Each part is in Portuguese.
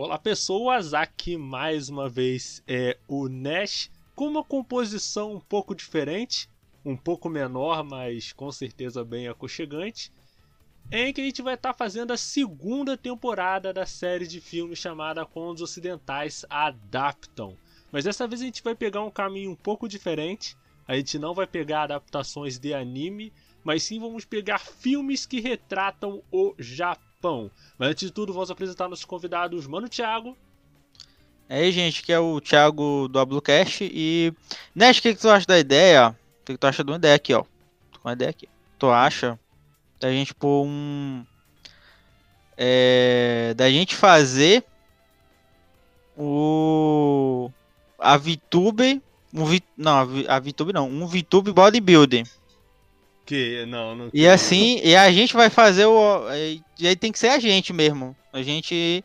Olá pessoas, aqui mais uma vez é o Nash com uma composição um pouco diferente, um pouco menor, mas com certeza bem aconchegante, em que a gente vai estar tá fazendo a segunda temporada da série de filmes chamada Quando os Ocidentais Adaptam. Mas dessa vez a gente vai pegar um caminho um pouco diferente. A gente não vai pegar adaptações de anime, mas sim vamos pegar filmes que retratam o Japão. Mas antes de tudo, vamos apresentar nossos convidados, Mano Thiago. É aí, gente, que é o Thiago do Ablucast. E, Nesh, o que, que tu acha da ideia? O que, que tu acha de uma ideia aqui, ó? Tô com uma ideia aqui. Tu acha da gente pôr um. É, da gente fazer o. A VTube. Um, não, a VTube não. Um VTube Bodybuilding. Que não, não. E assim, e a gente vai fazer o. E aí tem que ser a gente mesmo. A gente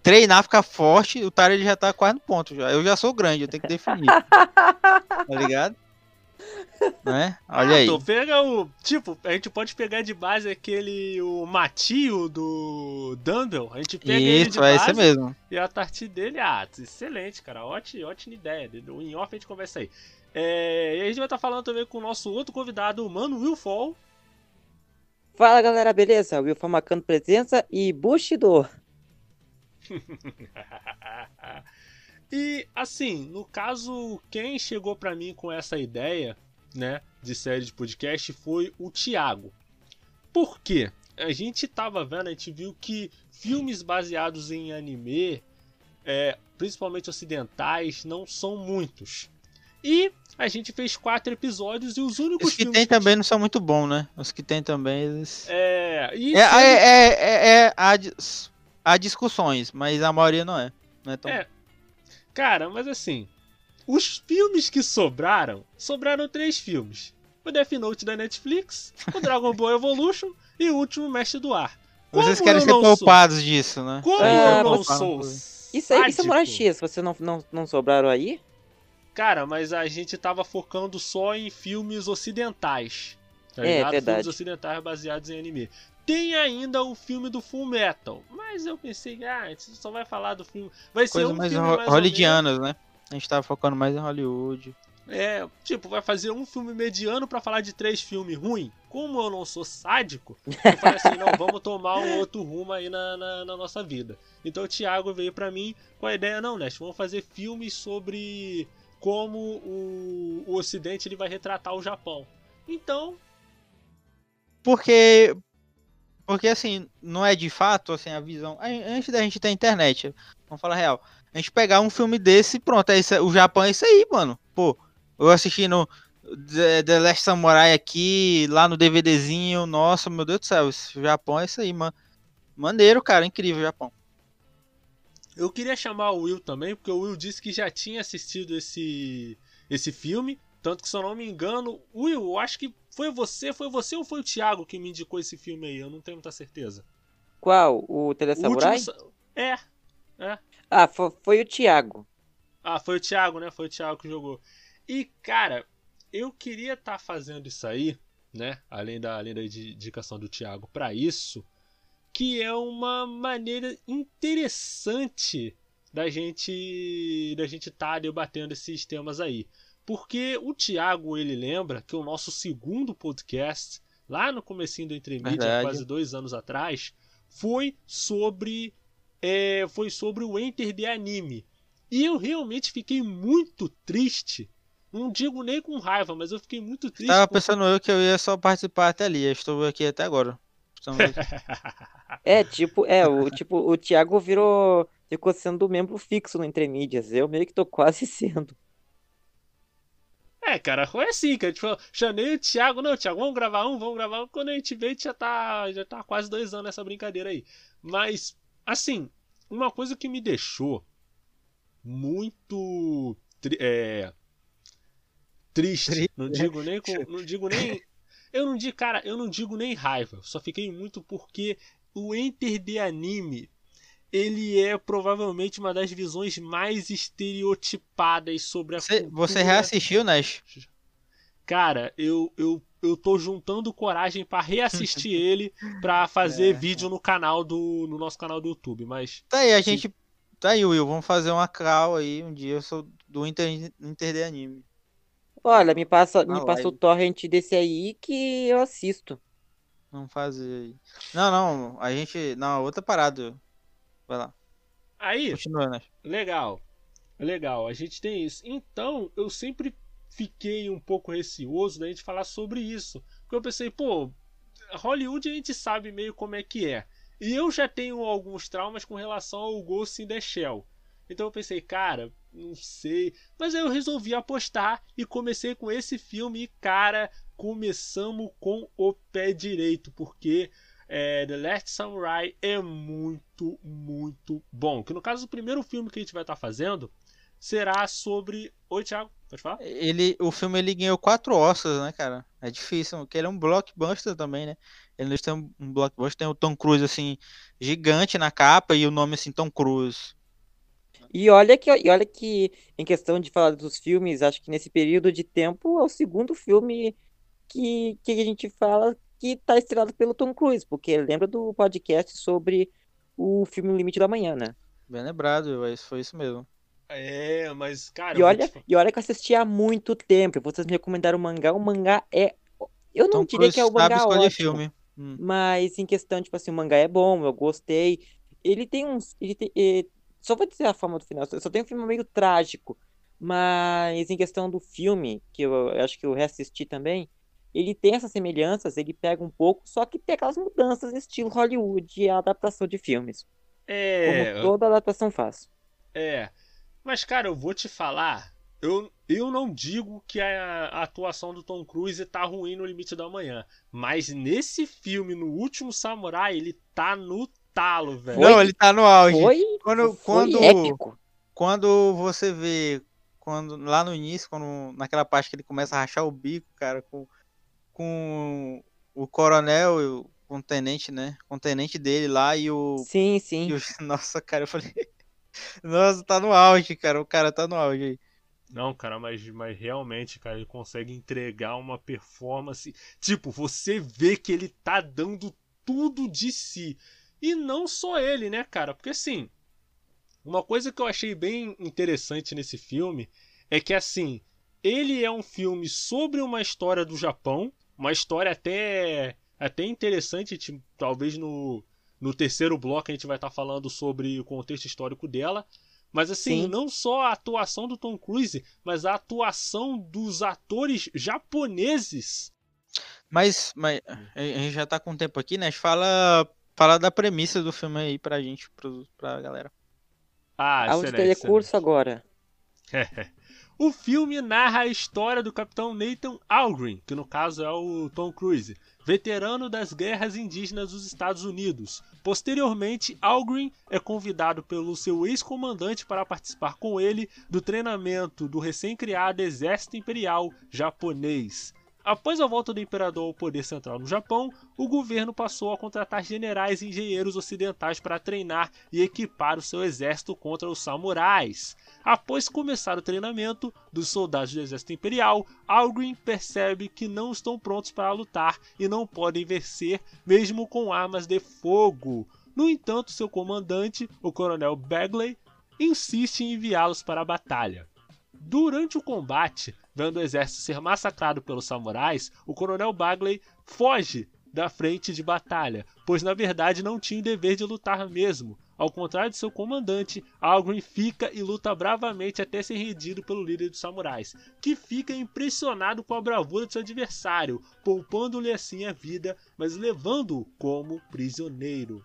treinar, ficar forte. O Tara ele já tá quase no ponto já. Eu já sou grande, eu tenho que definir. tá ligado? Né? Olha ah, aí. Então pega o. Tipo, a gente pode pegar de base aquele. O Matio do Dumble. A gente pega Isso, ele de é base. Isso mesmo. E a partir dele, ah, excelente, cara. Ótima, ótima ideia. Em off a gente conversa aí. É, e a gente vai estar tá falando também com o nosso outro convidado, o Mano Will Fall. Fala galera, beleza? Will Fall marcando presença e Bushido. e assim, no caso, quem chegou para mim com essa ideia, né, de série de podcast foi o Thiago. Por quê? A gente tava vendo, a gente viu que filmes baseados em anime, é, principalmente ocidentais, não são muitos. E a gente fez quatro episódios e os únicos Os que tem que também não são muito bons, né? Os que tem também, eles... É... E é, é, é, é, é, há discussões, mas a maioria não é. Não é, tão... é. Cara, mas assim, os filmes que sobraram, sobraram três filmes. O Death Note da Netflix, o Dragon Ball Evolution e o último Mestre do Ar. Como Vocês querem ser poupados sou? disso, né? Como é, eu não sou? Isso aí que Samurai X, vocês não, não, não sobraram aí? Cara, mas a gente tava focando só em filmes ocidentais. Tá é, verdade. Filmes ocidentais baseados em anime. Tem ainda o filme do Full Metal, mas eu pensei, ah, a gente só vai falar do filme. Vai Coisa ser um mais filme mais hollywoodianas, né? A gente tava focando mais em Hollywood. É, tipo, vai fazer um filme mediano para falar de três filmes ruins. Como eu não sou sádico, eu falei assim, não, vamos tomar um outro rumo aí na, na, na nossa vida. Então o Thiago veio para mim com a ideia, não, Nest, vamos fazer filmes sobre como o, o Ocidente ele vai retratar o Japão. Então... Porque porque assim, não é de fato assim a visão. Antes da gente ter internet, vamos falar real. A gente pegar um filme desse, pronto, é o Japão é isso aí, mano. Pô, eu assistindo The Last Samurai aqui, lá no DVDzinho, nossa, meu Deus do céu, o Japão é isso aí, mano. Maneiro, cara, incrível Japão. Eu queria chamar o Will também, porque o Will disse que já tinha assistido esse esse filme, tanto que se eu não me engano, Will, eu acho que foi você, foi você ou foi o Thiago que me indicou esse filme aí? Eu não tenho muita certeza. Qual? O Telesamurai? Último... É, é. Ah, foi, foi o Thiago. Ah, foi o Thiago, né? Foi o Thiago que jogou. E, cara, eu queria estar tá fazendo isso aí, né? Além da, além da indicação do Thiago para isso, que é uma maneira interessante da gente da gente estar tá debatendo esses temas aí. Porque o Thiago, ele lembra que o nosso segundo podcast, lá no comecinho do Entre Mídia, quase dois anos atrás, foi sobre é, foi sobre o Enter de anime. E eu realmente fiquei muito triste. Não digo nem com raiva, mas eu fiquei muito triste. Tava porque... pensando eu que eu ia só participar até ali. Eu estou aqui até agora. é, tipo, é, o tipo, o Thiago virou. Ficou sendo membro fixo no Entre Mídias. Eu meio que tô quase sendo. É, cara, foi assim, que a gente falou, chamei o Thiago, não, Thiago, vamos gravar um, vamos gravar um. Quando a gente vê, a gente já tá, já tá quase dois anos nessa brincadeira aí. Mas, assim, uma coisa que me deixou muito é, triste, não digo nem com, não digo nem, eu não digo, cara, eu não digo nem raiva, só fiquei muito porque o Enter de anime ele é provavelmente uma das visões mais estereotipadas sobre a você, cultura. Você reassistiu, Nash? Cara, eu, eu, eu tô juntando coragem para reassistir ele para fazer é. vídeo no canal do no nosso canal do YouTube, mas Tá aí, a gente Tá aí, Will, vamos fazer uma call aí um dia. Eu sou do Inter, Inter de Anime. Olha, me passa, me Uma passa o live. torrent desse aí que eu assisto. Fazer aí. Não, não, a gente. Não, outra parada. Vai lá, Aí, continua, né? Legal. Legal, a gente tem isso. Então, eu sempre fiquei um pouco receoso da gente falar sobre isso. Porque eu pensei, pô, Hollywood a gente sabe meio como é que é. E eu já tenho alguns traumas com relação ao Ghost in the Shell. Então eu pensei, cara, não sei. Mas aí eu resolvi apostar e comecei com esse filme. E, cara, começamos com o pé direito. Porque é, The Last Samurai é muito, muito bom. Que no caso, o primeiro filme que a gente vai estar fazendo será sobre. Oi, Thiago, pode falar? Ele, o filme ele ganhou quatro Oscars, né, cara? É difícil, porque ele é um blockbuster também, né? Ele tem um um blockbuster, tem o Tom Cruise assim gigante na capa e o nome assim Tom Cruise. E olha que, e olha que, em questão de falar dos filmes, acho que nesse período de tempo é o segundo filme que, que a gente fala que tá estrelado pelo Tom Cruise, porque lembra do podcast sobre o filme Limite da Manhã, né? Bem lembrado, mas foi isso mesmo. É, mas, cara. E olha, fa- e olha que eu assisti há muito tempo. Vocês me recomendaram o mangá. O mangá é. Eu não Tom diria Cruise que é o sabe mangá escolher ótimo, filme. Hum. mas em questão, tipo assim, o mangá é bom, eu gostei. Ele tem uns. Ele tem, eh, só vou dizer a forma do final, só tem um filme meio trágico. Mas em questão do filme, que eu, eu acho que eu reassisti também, ele tem essas semelhanças, ele pega um pouco, só que tem aquelas mudanças estilo Hollywood e a adaptação de filmes. É, Como toda adaptação faz. é. Mas, cara, eu vou te falar. Eu, eu não digo que a, a atuação do Tom Cruise tá ruim no Limite da Manhã. Mas nesse filme, no último Samurai, ele tá no talo, velho. Não, ele tá no auge. Foi, Quando, foi quando, épico. quando você vê, quando lá no início, quando naquela parte que ele começa a rachar o bico, cara, com, com o coronel, e o- com o tenente, né? Com o tenente dele lá e o, Sim, sim. e o- Nossa, cara, eu falei. Nossa, tá no auge, cara. O cara tá no auge aí. Não, cara, mas, mas realmente, cara, ele consegue entregar uma performance. Tipo, você vê que ele tá dando tudo de si. E não só ele, né, cara? Porque assim, uma coisa que eu achei bem interessante nesse filme é que, assim, ele é um filme sobre uma história do Japão, uma história até, até interessante, tipo, talvez no, no terceiro bloco a gente vai estar falando sobre o contexto histórico dela. Mas assim, Sim. não só a atuação do Tom Cruise, mas a atuação dos atores japoneses. Mas, mas a gente já tá com tempo aqui, né? Fala, fala da premissa do filme aí pra gente, pro, pra galera. Ah, Aula de excelente, telecurso agora. O filme narra a história do capitão Nathan Algren, que no caso é o Tom Cruise, veterano das guerras indígenas dos Estados Unidos. Posteriormente, Algren é convidado pelo seu ex-comandante para participar com ele do treinamento do recém-criado Exército Imperial japonês. Após a volta do imperador ao poder central no Japão, o governo passou a contratar generais e engenheiros ocidentais para treinar e equipar o seu exército contra os samurais. Após começar o treinamento dos soldados do exército imperial, Algren percebe que não estão prontos para lutar e não podem vencer mesmo com armas de fogo. No entanto, seu comandante, o coronel Bagley, insiste em enviá-los para a batalha. Durante o combate, vendo o exército ser massacrado pelos samurais, o coronel Bagley foge da frente de batalha, pois na verdade não tinha o dever de lutar mesmo. Ao contrário de seu comandante, Algren fica e luta bravamente até ser rendido pelo líder dos samurais, que fica impressionado com a bravura de seu adversário, poupando-lhe assim a vida, mas levando-o como prisioneiro.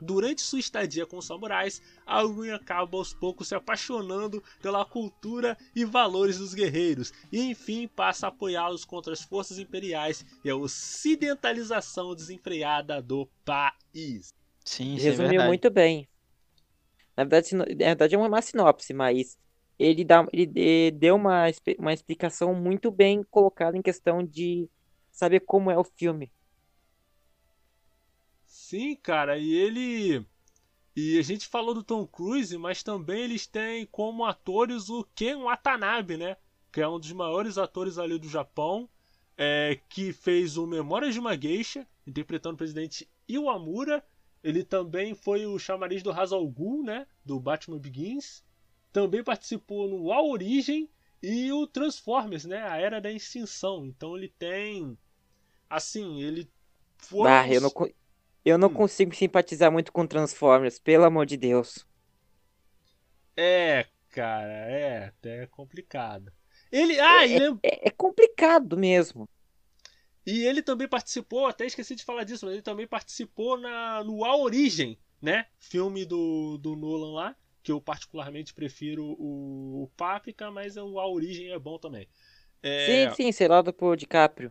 Durante sua estadia com os samurais, Algren acaba aos poucos se apaixonando pela cultura e valores dos guerreiros e enfim passa a apoiá-los contra as forças imperiais e a ocidentalização desenfreada do país. Sim, isso é Resumiu verdade. muito bem. Na verdade, na verdade é uma sinopse, mas ele, dá, ele de- deu uma, uma explicação muito bem colocada em questão de saber como é o filme. Sim, cara, e ele. E a gente falou do Tom Cruise, mas também eles têm como atores o Ken Watanabe, né? Que é um dos maiores atores ali do Japão, é, que fez o Memórias de uma Geisha, interpretando o presidente Iwamura. Ele também foi o chamariz do Hazal Ghul, né? Do Batman Begins. Também participou no A Origem e o Transformers, né? A Era da Extinção. Então ele tem. Assim, ele foi. Bah, eu não, eu não Hum. consigo simpatizar muito com Transformers, pelo amor de Deus. É, cara, é até complicado. Ele. Ah, e, lem- É, é complicado mesmo. e ele também participou, até esqueci de falar disso, mas ele também participou na, no A Origem, né? Filme do, do Nolan lá, que eu particularmente prefiro o, o Páprica, mas o A Origem é bom também. É, Sim, sim, selado por DiCaprio.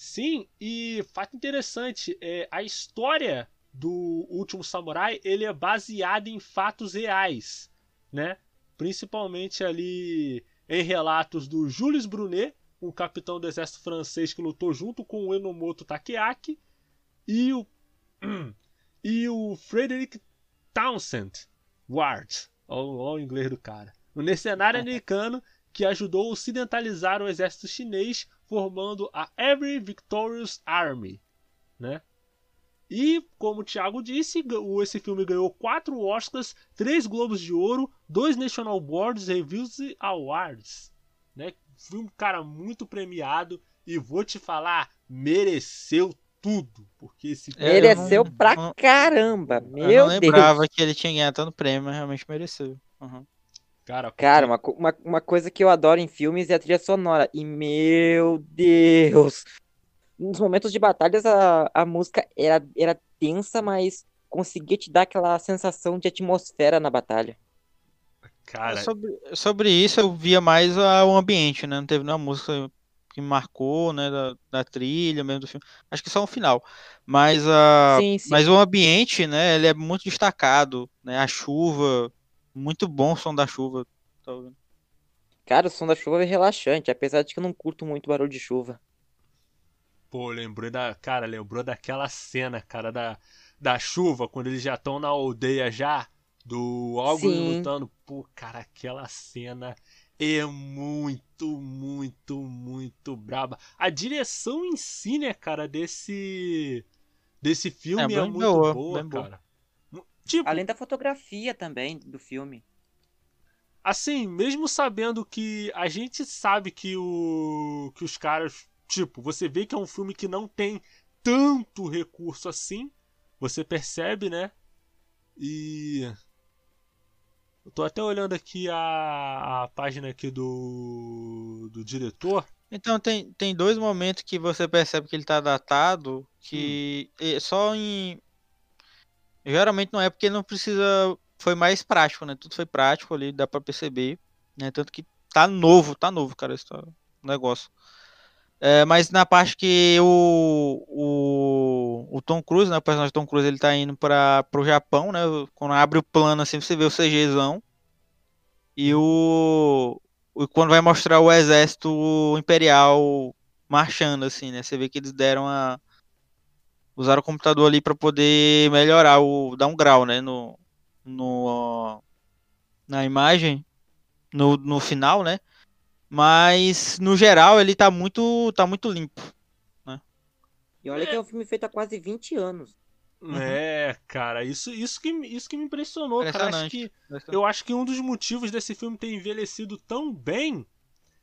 Sim, e fato interessante, é, a história do Último Samurai ele é baseada em fatos reais, né? Principalmente ali em relatos do Jules Brunet, um capitão do exército francês que lutou junto com o Enomoto Takeaki, e o e o Frederick Townsend Ward, olha o inglês do cara, um mercenário americano que ajudou a ocidentalizar o exército chinês, formando a Every Victorious Army, né? E, como o Thiago disse, o- esse filme ganhou quatro Oscars, três Globos de Ouro, dois National Boards Reviews e Awards, né? Filme, cara, muito premiado e vou te falar, mereceu tudo, porque esse filme É, eu Mereceu não- pra não- caramba, Eu meu não Deus. lembrava que ele tinha ganhado tanto prêmio, mas realmente mereceu. Uhum. Cara, Cara, uma, uma, uma coisa que eu adoro em filmes é a trilha sonora. E meu Deus! Nos momentos de batalhas a, a música era, era tensa, mas conseguia te dar aquela sensação de atmosfera na batalha. cara, Sobre, sobre isso eu via mais a- o ambiente, né? Não teve nenhuma música que me marcou, né? Da, da trilha mesmo do filme. Acho que só no final. Mas, a, Sim, sim. mas o ambiente, né? Ele é muito destacado, né? A chuva, muito bom o som da chuva. Tá ouvindo? Cara, o som da chuva é relaxante, apesar de que eu não curto muito barulho de chuva. Pô, lembrei da. Cara, lembrou daquela cena, cara, da, da chuva, quando eles já estão na aldeia já, do Algo lutando. Pô, cara, aquela cena é muito, muito, muito braba. A direção em si, né, cara, desse. Desse filme é, bem muito boa, boa, bem boa. Tipo, Além da fotografia também do filme. assim, mesmo sabendo que a gente sabe que o que os caras, tipo, você vê que é um filme que não tem tanto recurso assim, você percebe, né? E eu tô até olhando aqui a, a página aqui do do diretor. Então tem, tem dois momentos que você percebe que ele tá datado, que é só em. Geralmente não é porque não precisa. Foi mais prático, né? Tudo foi prático ali, dá pra perceber. Né? Tanto que tá novo, tá novo, cara, esse negócio. É, mas na parte que o, o, o Tom Cruise, né? O personagem Tom Cruise, ele tá indo para pro Japão, né? Quando abre o plano assim, você vê o CGzão. E o, o- quando vai mostrar o exército imperial marchando assim, né? Você vê que eles deram a usaram o computador ali para poder melhorar o dar um grau, né, no no na imagem no, no final, né? Mas no geral ele tá muito tá muito limpo. E olha que é um filme feito há quase 20 anos. Uhum. É, cara, isso isso que me- isso que me impressionou, cara. Acho que Eu acho que um dos motivos desse filme ter envelhecido tão bem,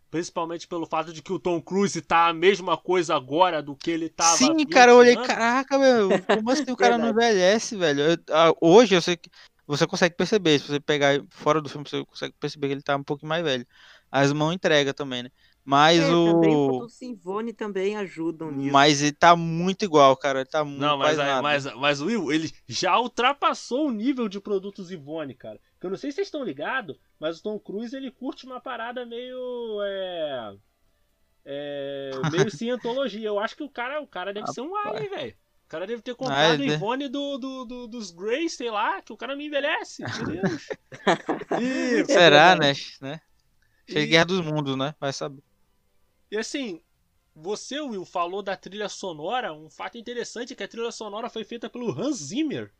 principalmente pelo fato de que o Tom Cruise tá a mesma coisa agora do que ele tava. Sim, 20 cara, eu olhei, anos. caraca, meu, como assim o cara não envelhece, velho? Eu- ah, hoje eu sei que você consegue perceber, se você pegar fora do filme, você consegue perceber que ele tá um pouquinho mais velho. As mãos entrega também, né? Mas É, também o o Fotão Sinvone também ajudam nisso. mas ele tá muito igual, cara, ele tá muito Não, mas, aí- nada. mas, mas o Will, ele já ultrapassou o nível de produtos Ivone, cara. Que eu não sei se vocês estão ligados, mas o Tom Cruise ele curte uma parada meio. É. É. Meio cientologia. Eu acho que o cara, o cara deve ser um alien, velho. O cara deve ter comprado o é. Ivone do, do, do- dos Greys, sei lá, que o cara não envelhece. Meu Deus. E, Será, né? né? Cheio de Guerra dos Mundos, né? Vai saber. E assim, você, Will, falou da trilha sonora. Um fato interessante é que a trilha sonora foi feita pelo Hans Zimmer,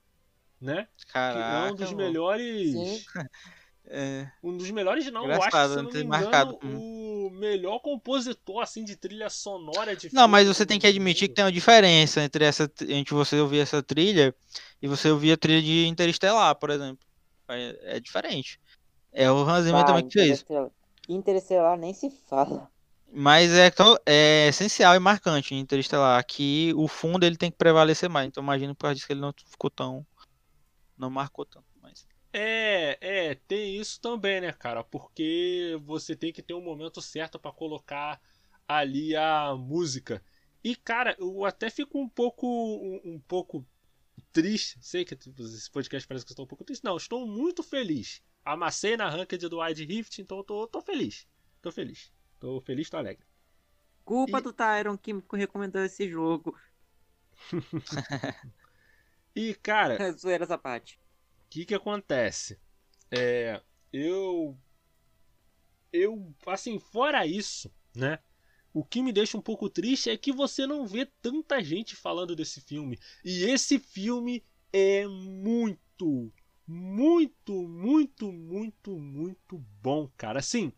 né? Que é Caraca. um dos mano. melhores. Sim. É, Um dos melhores não, eu acho se não não me engano, marcado. o melhor compositor, assim, de trilha sonora de Não, mas você tem que admitir que tem uma diferença entre essa entre você ouvir essa trilha e você ouvir a trilha de Interestelar, por exemplo. É, é diferente. É o Hans Zimmer Ah, também que fez. Interestelar. Nem se fala. Mas é, tão- é essencial e marcante em Interestelar que o fundo ele tem que prevalecer mais. Então imagino por causa disso que ele não ficou tão. Não marcou tanto. Mas... É, é, tem isso também, né, cara? Porque você tem que ter um momento certo pra colocar ali a música. E, cara, eu até fico um pouco um, um pouco triste. Sei que esse podcast parece que eu estou um pouco triste. Não, estou muito feliz. Amassei na ranked do Wide Rift, então eu tô, tô feliz. Tô feliz. Tô feliz, tô alegre. Culpa E- do Tyron que me recomendou esse jogo. E, cara, Zoeira essa parte. O que que acontece? É, eu eu assim, fora isso, né? O que me deixa um pouco triste é que você não vê tanta gente falando desse filme. E esse filme é muito, muito, muito, muito, muito bom, cara. Assim,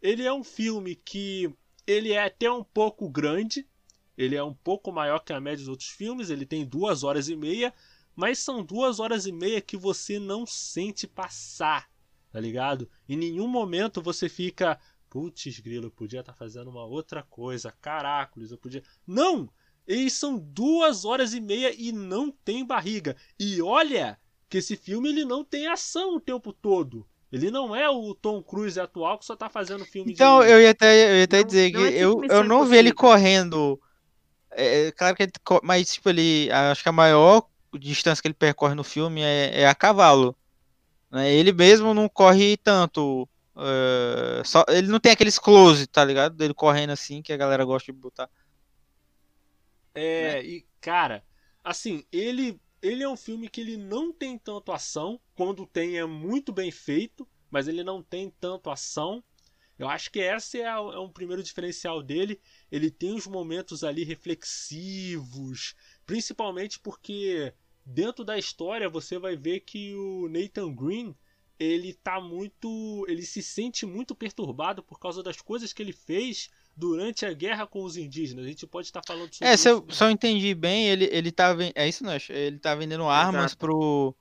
ele é um filme que ele é até um pouco grande. Ele é um pouco maior que a média dos outros filmes. Ele tem duas horas e meia. Mas são duas horas e meia que você não sente passar, tá ligado? Em nenhum momento você fica, putz, grilo, eu podia estar fazendo uma outra coisa, caracoles, eu podia. Não! Eles são duas horas e meia e não tem barriga. E olha que esse filme ele não tem ação o tempo todo. Ele não é o Tom Cruise atual que só tá fazendo filme Então de. eu ia até, eu ia até Não- dizer que é tipo eu, Missão eu não vi ele correndo. É, claro que ele, mas tipo ele, acho que a maior distância que ele percorre no filme é, é a cavalo. né? Ele mesmo não corre tanto. é, só, ele não tem aqueles close, tá ligado? Dele correndo assim que a galera gosta de botar. É, e cara, assim, ele ele é um filme que ele não tem tanto ação, quando tem é muito bem feito, mas ele não tem tanto ação. Eu acho que esse é, é um primeiro diferencial dele. Ele tem os momentos ali reflexivos, principalmente porque dentro da história você vai ver que o Nathan Green ele tá muito, ele se sente muito perturbado por causa das coisas que ele fez durante a guerra com os indígenas. A gente pode estar falando sobre É, se eu, isso. se eu entendi bem, ele, ele tá É isso, Nash? Ele tá vendendo armas Exato. pro.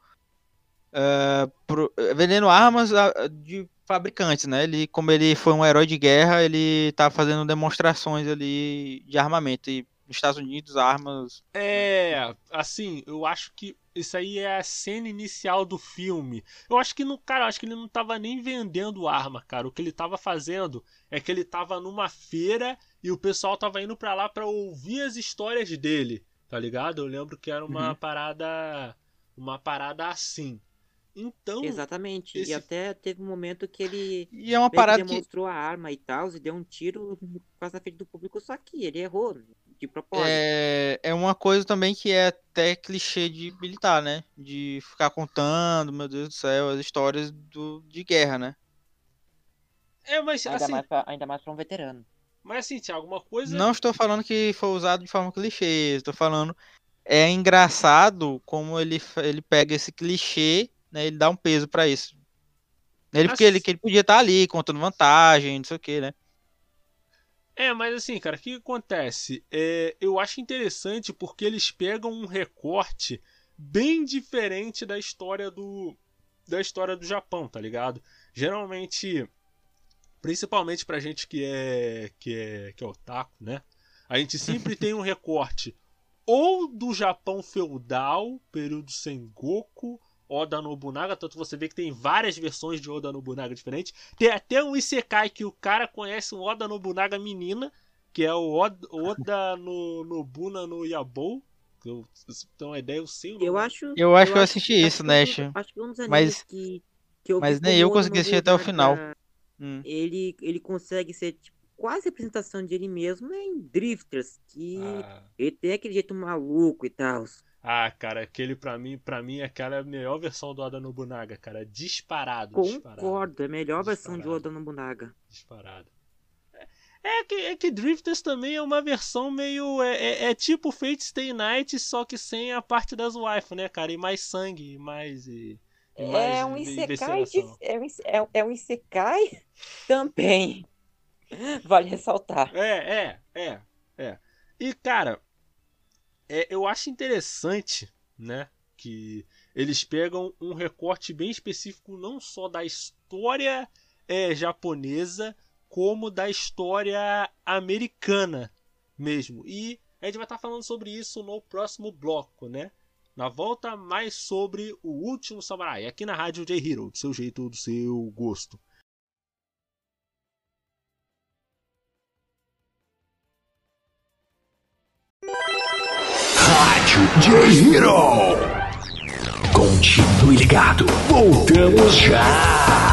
é, pro- vendendo armas de fabricantes, né? Ele, como ele foi um herói de guerra, ele tá fazendo demonstrações ali de armamento. E nos Estados Unidos, armas. É, assim, eu acho que isso aí é a cena inicial do filme. Eu acho que no cara, eu acho que ele não tava nem vendendo arma, cara. O que ele tava fazendo é que ele tava numa feira e o pessoal tava indo pra lá pra ouvir as histórias dele, tá ligado? Eu lembro que era uma Uhum. parada uma parada assim. Então, Exatamente. esse- E até teve um momento que ele E é uma que parada que. demonstrou a arma e tal, e deu um tiro quase na frente do público, só que ele errou, de propósito. É, é uma coisa também que é até clichê de militar, né? De ficar contando, meu Deus do céu, as histórias do, de guerra, né? é, mas Ainda, assim, mais pra, ainda mais pra um veterano. mas assim, Thiago, uma coisa Não estou falando que foi usado de forma clichê, estou falando é engraçado como ele, ele pega esse clichê, né? Ele dá um peso pra isso. Ele porque ele, que ele podia estar ali contando vantagem, não sei o que, né? É, mas assim, cara, o que, acontece? É, eu acho interessante porque eles pegam um recorte bem diferente da história do da história do Japão, tá ligado? Geralmente, principalmente pra gente que é que é que é otaku, né? A gente sempre tem um recorte ou do Japão feudal, período Sengoku, Oda Nobunaga, tanto você vê que tem várias versões de Oda Nobunaga diferentes. Tem até um Isekai que o cara conhece um Oda Nobunaga menina, que é o Oda, Oda no, Nobuna no Yabou. Eu, se tem uma ideia, eu sei o nome. Eu acho. Eu acho que eu assisti isso, Nash. um dos- Acho que um dos Mas- que, que eu mas nem eu consegui assistir até o final. Hum. Ele, ele consegue ser tipo, quase a representação de ele mesmo é em Drifters, que Ah, ele tem aquele jeito maluco e tal. Ah, cara, aquele pra mim, pra mim, aquela é a melhor versão do Oda Nobunaga, cara. Disparado, disparado. Concordo, é a melhor versão de Disparado. Oda Nobunaga. Disparado. É, é que, é que Drifters também é uma versão meio. É, é, é tipo Fate Stay Night, só que sem a parte das wife, né, cara? E mais sangue, e mais. E, É um Isekai, de, é, um, é, é um Isekai também. Vale ressaltar. É, é, é, é. E, cara, é, eu acho interessante, né? Que eles pegam um recorte bem específico não só da história é, japonesa, como da história americana mesmo. E a gente vai estar falando sobre isso no próximo bloco, né? Na volta, mais sobre o último samurai, aqui na Rádio J Hero, do seu jeito, do seu gosto. Rádio J Hero. Continue ligado, voltamos já.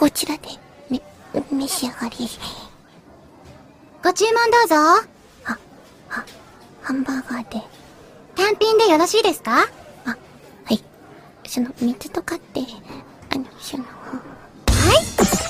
こちらでめ、召し上がり。ご注文どうぞ。は、は、ハンバーガーで。単品でよろしいですか？あ、はい。その水とかってあのその。A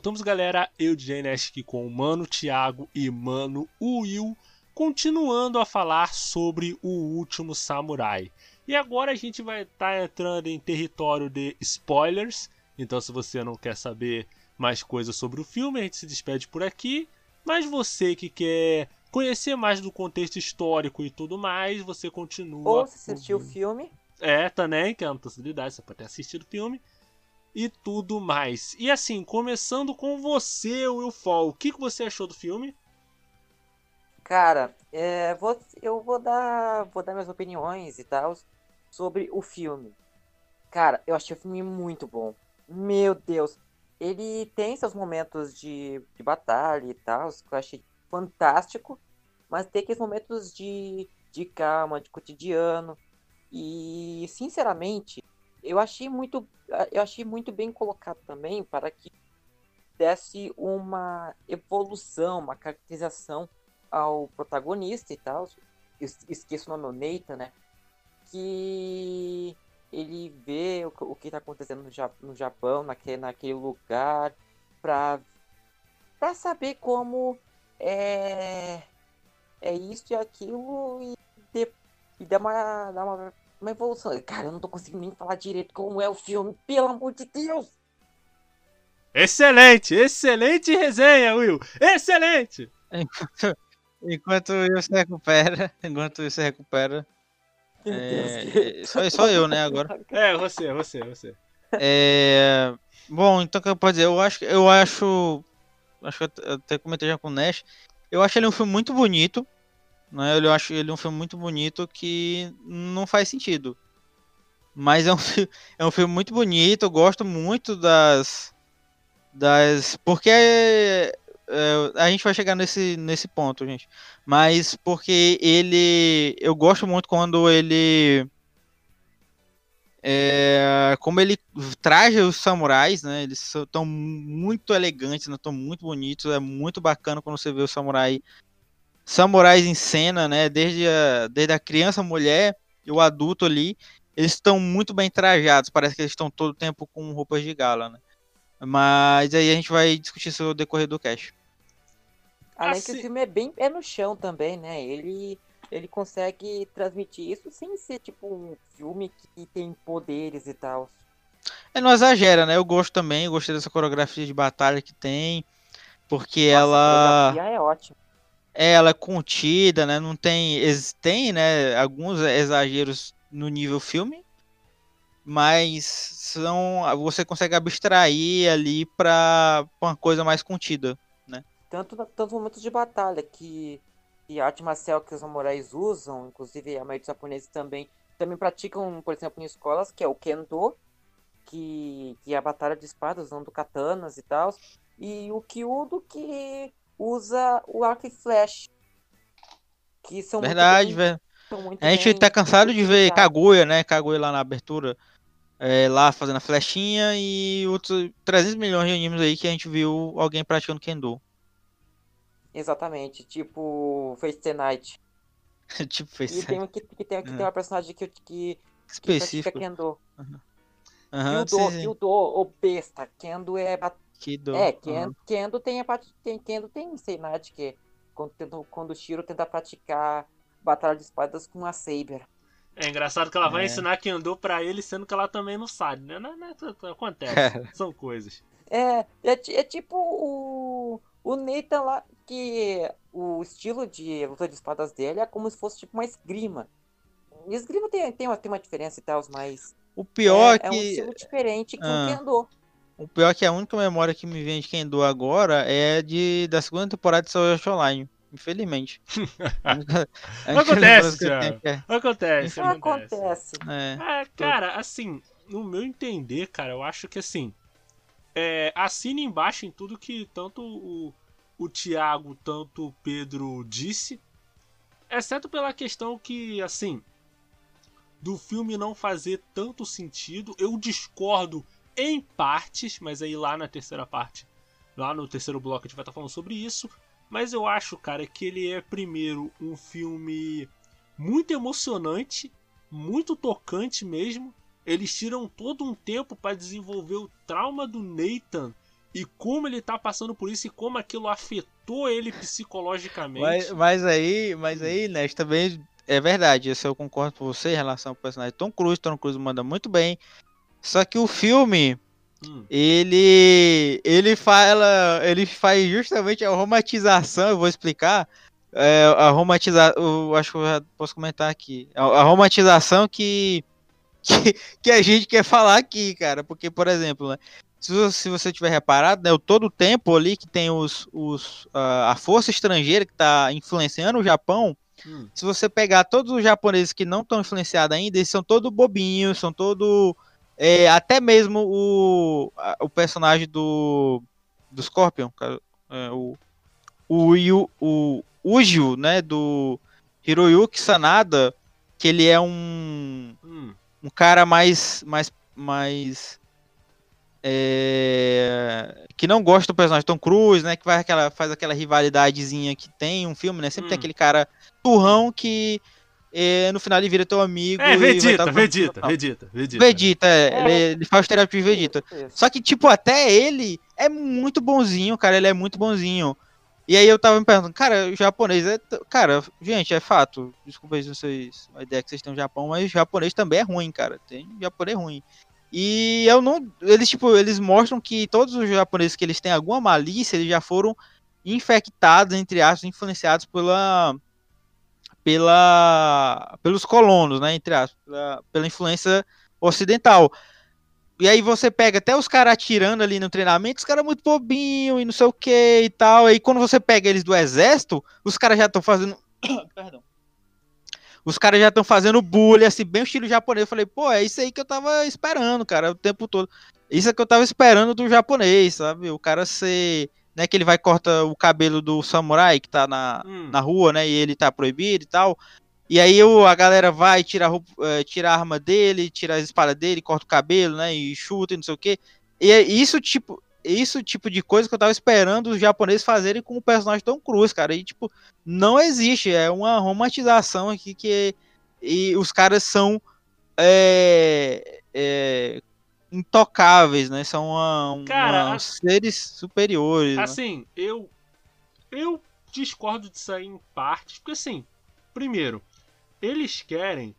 voltamos, galera. Eu, DJ Nash, aqui com o Mano Thiago e Mano Will, continuando a falar sobre o último samurai. E agora a gente vai estar entrando em território de spoilers. Então, se você não quer saber mais coisas sobre o filme, a gente se despede por aqui. Mas você que quer conhecer mais do contexto histórico e tudo mais, você continua. Ou se assistiu o filme, É, também, que é uma possibilidade, você pode ter assistido o filme. E tudo mais. E assim, começando com você, Will Fall. O que, que você achou do filme? cara, é, vou, eu vou dar, vou dar minhas opiniões e tal sobre o filme. Cara, eu achei o filme muito bom. Meu Deus, ele tem seus momentos de, de batalha e tal, que eu achei fantástico, mas tem aqueles momentos de, de calma, de cotidiano. E, sinceramente, eu achei muito, eu achei muito bem colocado também para que desse uma evolução, uma caracterização ao protagonista e tal. Es- Esqueço o nome, o Nathan, né? Que ele vê o, que- está acontecendo no Japão, naquele, naquele lugar, para para saber como é, é isso e aquilo e, de, e dar uma, dar uma, uma evolução. Cara, eu não tô conseguindo nem falar direito como é o filme, pelo amor de Deus! Excelente, excelente resenha, Will. Excelente. Enquanto o Will se recupera, enquanto se recupera, Meu É, Deus, só- só eu, né, agora. É, você, você, você. É, Bom, então o que eu posso dizer? Eu acho, eu acho, acho que eu até- eu até comentei já com o Nash. Eu acho ele um filme muito bonito, né? Eu acho ele um filme muito bonito que não faz sentido. Mas é um, é um filme muito bonito, eu gosto muito das. das porque é, é, a gente vai chegar nesse, nesse ponto, gente. Mas porque ele. Eu gosto muito quando ele. É, como ele traja os samurais, né? Eles estão muito elegantes, estão muito bonitos. É muito bacana quando você vê o samurai samurais em cena, né? Desde a, desde a criança, a mulher e o adulto ali, eles estão muito bem trajados. Parece que eles estão todo o tempo com roupas de gala, né? Mas aí a gente vai discutir isso no decorrer do cast. Além que Assim- o filme é bem pé no chão também, né? Ele, ele consegue transmitir isso sem ser tipo um filme que tem poderes e tal. É, não exagera, né? Eu gosto também, eu gostei dessa coreografia de batalha que tem, porque Nossa, a ela coreografia é ótima. É, ela é contida, né? Não tem, tem, né? Alguns exageros no nível filme, mas são, você consegue abstrair ali para uma coisa mais contida. Tanto, na- tanto momentos de batalha que, que a arte marcial que os samurais usam, inclusive a maioria dos japoneses também, também praticam, por exemplo, em escolas, que é o Kendo, que, que é a batalha de espadas, usando katanas e tal, e o Kyudo, que usa o arco e flecha. Que são muito Verdade, velho. A gente bem tá cansado de ver. Kaguya, né? Kaguya lá na abertura, é, lá fazendo a flechinha e outros 300 milhões de animes aí que a gente viu alguém praticando Kendo. Exatamente, tipo Fate Stay Night. tipo, fez E tem, que, que, tem, que Uhum. tem uma personagem que, que, que pratica específico. Kendo. Aham, Kyudo, sim, sim. Kyudo, ou besta. Kendo é ba- Kido. É. Kendo, Kendo tem a parte. Tem, Kendo tem Seinat, que é quando, tenta- quando o Shiro tenta praticar batalha de espadas com a Saber. É engraçado que ela vai É. ensinar Kendo pra ele, sendo que ela também não sabe, né? Não, não, não, acontece, Cara. são coisas. É, é, é tipo o, o Nathan lá, que o estilo de luta de espadas dele é como se fosse tipo uma esgrima. Esgrima tem, tem, uma, tem uma diferença e tal, mas O pior é, é um que estilo diferente que Ah. o Kendo. O pior que a única memória que me vem de Kendo agora é de da segunda temporada de Sword Art Online, infelizmente. Única Acontece, Thiago. tenho é- Acontece, Não acontece. acontece. é. É, cara, assim, no meu entender, cara, eu acho que assim. É, assine embaixo em tudo que tanto o, o Thiago, tanto o Pedro disse. Exceto pela questão que, assim, do filme não fazer tanto sentido. Eu discordo em partes, mas aí lá na terceira parte, lá no terceiro bloco a gente vai estar falando sobre isso. Mas eu acho, cara, que ele é primeiro um filme muito emocionante, muito tocante mesmo. Eles tiram todo um tempo para desenvolver o trauma do Nathan e como ele tá passando por isso e como aquilo afetou ele psicologicamente. Mas, mas aí, mas aí, Nest, também é verdade. Isso eu concordo com você em relação ao personagem Tom Cruise. Tom Cruise manda muito bem. Só que o filme, Hum, ele ele fala, ele faz justamente a romantização, eu vou explicar. É, a romantização, eu acho que eu já posso comentar aqui. A, a romantização que, que que a gente quer falar aqui, cara, porque por exemplo, né, se você, se você tiver reparado, né, todo o tempo ali que tem os, os a, a força estrangeira que está influenciando o Japão, hum. se você pegar todos os japoneses que não estão influenciados ainda, eles são todos bobinhos, são todos. É, até mesmo o, o personagem do. Do Scorpion, cara, é, o. O, Yu- o né? Do Hiroyuki Sanada, que ele é um. Hum. Um cara mais. mais, mais é, que não gosta do personagem Tom Cruise, né? Que faz aquela, faz aquela rivalidadezinha que tem um filme, né? Sempre tem Hum. aquele cara turrão que é, no final ele vira teu amigo. É, e Vegeta, tá- Vegeta, Não. Vegeta, Vegeta. Vegeta, é, É. Ele, ele faz de Vegeta. Isso. Só que, tipo, até ele é muito bonzinho, cara. Ele é muito bonzinho. E aí eu tava me perguntando, cara, o japonês é. t- Cara, gente, é fato. Desculpa aí se vocês. A ideia que vocês têm no Japão, mas o japonês também é ruim, cara. Tem japonês ruim. E eu não. Eles, tipo, eles mostram que todos os japoneses que eles têm alguma malícia, eles já foram infectados, entre aspas, influenciados pela. Pela. Pelos colonos, né? Entre aspas. Pela, pela influência ocidental. E aí você pega até os caras atirando ali no treinamento, os caras muito bobinho e não sei o que e tal. Aí quando você pega eles do exército, os caras já estão fazendo. Perdão. Os caras já estão fazendo bullying, assim, bem o estilo japonês. Eu falei, pô, é isso aí que eu tava esperando, cara, o tempo todo. Isso é que eu tava esperando do japonês, sabe? O cara ser. Né, que ele vai corta o cabelo do samurai que tá na, Hum. na rua, né? E ele tá proibido e tal. E aí o, a galera vai, tira a, roupa, eh, tira a arma dele, tira a espada dele, corta o cabelo, né? E chuta e não sei o quê. E é isso, tipo, isso tipo de coisa que eu tava esperando os japoneses fazerem com o personagem Tom Cruise, cara. E tipo, não existe, é uma romantização aqui que e os caras são é, é, intocáveis, né? São uma, uma- Cara, seres superiores. né? Assim, eu eu discordo disso aí em partes, porque assim, primeiro, eles querem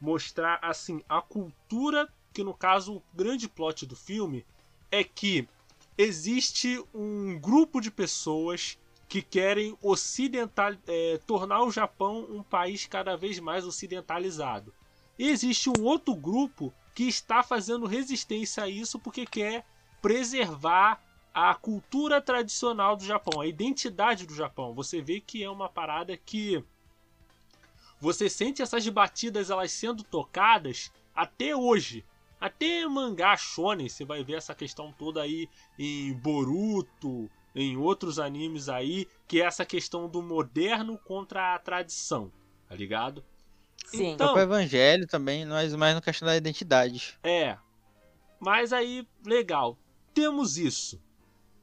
mostrar assim a cultura, que no caso o grande plot do filme é que existe um grupo de pessoas que querem ocidental, é, tornar o Japão um país cada vez mais ocidentalizado. E existe um outro grupo que está fazendo resistência a isso porque quer preservar a cultura tradicional do Japão, a identidade do Japão. Você vê que é uma parada que você sente essas batidas elas sendo tocadas até hoje. Até mangá shonen, você vai ver essa questão toda aí em Boruto, em outros animes aí, que é essa questão do moderno contra a tradição, tá ligado? Sim. Então- O evangelho também, mas mais na questão da identidade. É. Mas aí, legal. Temos isso.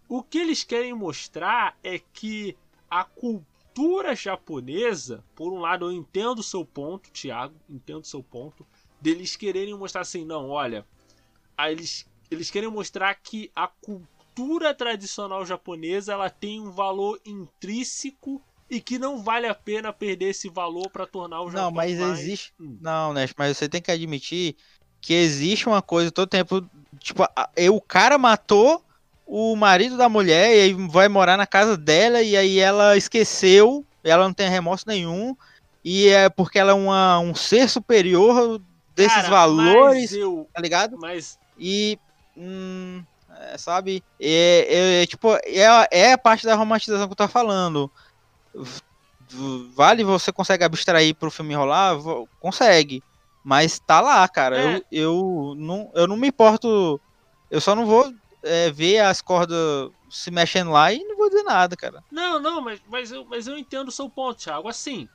O que eles querem mostrar é que a cultura japonesa, por um lado, eu entendo o seu ponto, Thiago, entendo o seu ponto, deles quererem mostrar assim, não, olha, aí eles, eles querem mostrar que a cultura tradicional japonesa ela tem um valor intrínseco e que não vale a pena perder esse valor para tornar o Japão Não, mas mais... existe. Hum. Não, Nest, mas você tem que admitir que existe uma coisa todo tempo. Tipo, o cara matou o marido da mulher e aí vai morar na casa dela e aí ela esqueceu, ela não tem remorso nenhum. E é porque ela é uma, um ser superior desses Cara, valores, eu, tá ligado? mas E. hum, é, sabe? É, é, tipo, é, é a parte da romantização que eu tô falando. Vale, você consegue abstrair pro filme rolar? Consegue. Mas tá lá, cara. É. Eu, eu, não, eu não me importo. Eu só não vou é, ver as cordas se mexendo lá e não vou dizer nada, cara. Não, não, mas, mas, eu, mas eu entendo o seu ponto, Thiago. Assim,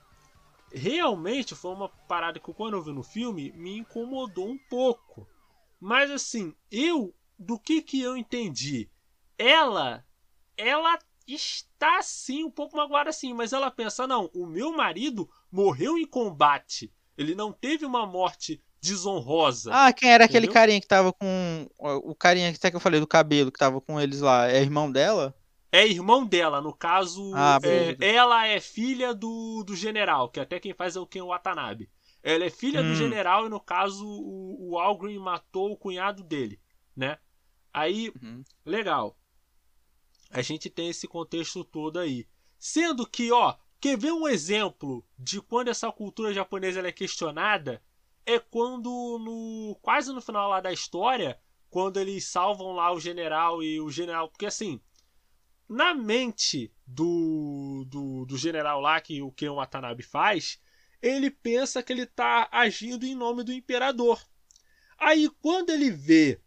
realmente foi uma parada que quando eu vi no filme me incomodou um pouco. Mas assim, eu, do que que eu entendi? Ela, ela está sim um pouco magoada sim, mas ela pensa, não, o meu marido morreu em combate. Ele não teve uma morte desonrosa. Ah, quem era aquele Entendeu? carinha que tava com. O carinha que até que eu falei do cabelo que tava com eles lá. É irmão dela? É irmão dela, no caso, Ah, é, ela é filha do, do general, que até quem faz é o Ken Watanabe. Ela é filha do Hum. general e no caso o, o Algrim matou o cunhado dele, né? Aí, Uhum. legal. A gente tem esse contexto todo aí. Sendo que, ó, quer ver um exemplo de quando essa cultura japonesa é questionada? É quando no quase no final lá da história, quando eles salvam lá o general e o general, porque assim, na mente do, do, do general lá que o Ken Watanabe faz, ele pensa que ele tá agindo em nome do imperador. Aí quando ele vê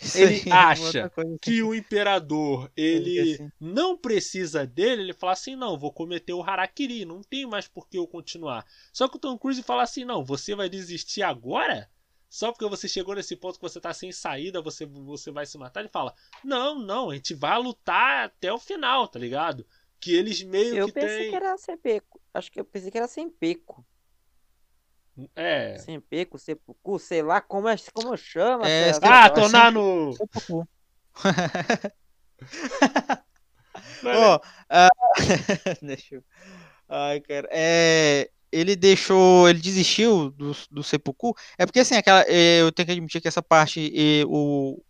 Isso Ele é acha que o imperador ele assim. não precisa dele, ele fala assim: não, vou cometer o Harakiri, não tem mais por que eu continuar. Só que o Tom Cruise fala assim: não, você vai desistir agora? Só porque você chegou nesse ponto que você tá sem saída, você, você vai se matar? Ele fala: não, não, a gente vai lutar até o final, tá ligado? Que eles meio Eu que pensei tem. que era sem peco. Acho que eu pensei que era sem peco. É. Sem peco, sepulcro, sei lá como, é, como chama. É, essa- Ah, assim- tornar no. Ah, deixa eu. Ai, cara. É, ele deixou. Ele desistiu do, do Seppuku. É porque assim, aquela. é, Eu tenho que admitir que essa parte. é, o.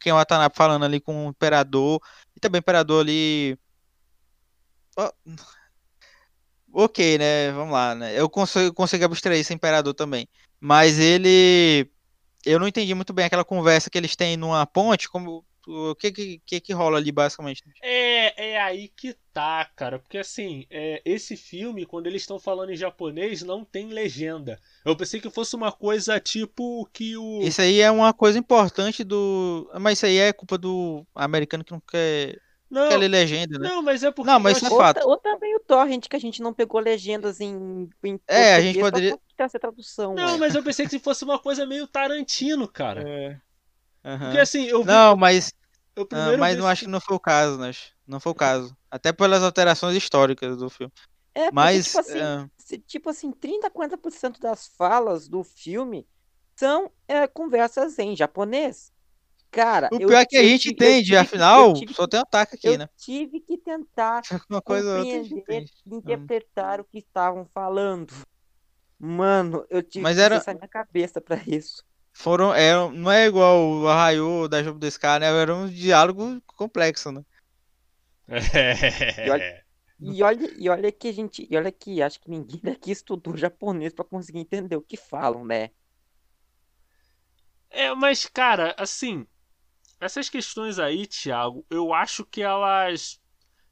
Quem o Watanabe falando ali com o Imperador. E também o Imperador ali. Ok, né? Vamos lá, né? Eu consigo, consigo abstrair esse Imperador também. Mas ele. Eu não entendi muito bem aquela conversa que eles têm numa ponte. Como, o que, que, que, que rola ali, basicamente? É, é aí que tá, cara. Porque assim, é, esse filme, quando eles estão falando em japonês, não tem legenda. Eu pensei que fosse uma coisa tipo que o. Isso aí é uma coisa importante do. Mas isso aí é culpa do americano que não quer, Não, legenda, né? não, mas é porque. Não, mas eu isso é Ou, fato. ta- ou também o Torrent, que a gente não pegou legendas em, em É, a gente poderia- trazer tradução. Não, ué. mas eu pensei que fosse uma coisa meio Tarantino, cara. É. Aham. Porque assim, eu vi. Não, mas. Eu Ah, primeiro mas não acho que não foi o caso, né? Não foi o caso. Até pelas alterações históricas do filme. É, porque, Mas. tipo assim, ah, se- tipo assim, 30, 40% das falas do filme são é, conversas em japonês. Cara, o pior é que a gente entende, afinal, tive só tem ataque aqui, eu né? tive que tentar Uma coisa compreender, interpretar o que estavam falando. Mano, eu tive Mas que era- minha cabeça pra isso. Foram, é, não é igual o Arraiô da Jogo desse cara, né? Era um diálogo complexo, né? E olha- E olha, e olha que a gente, e olha que acho que ninguém daqui estudou japonês pra conseguir entender o que falam, né? É, mas, cara, assim, essas questões aí, Thiago, eu acho que elas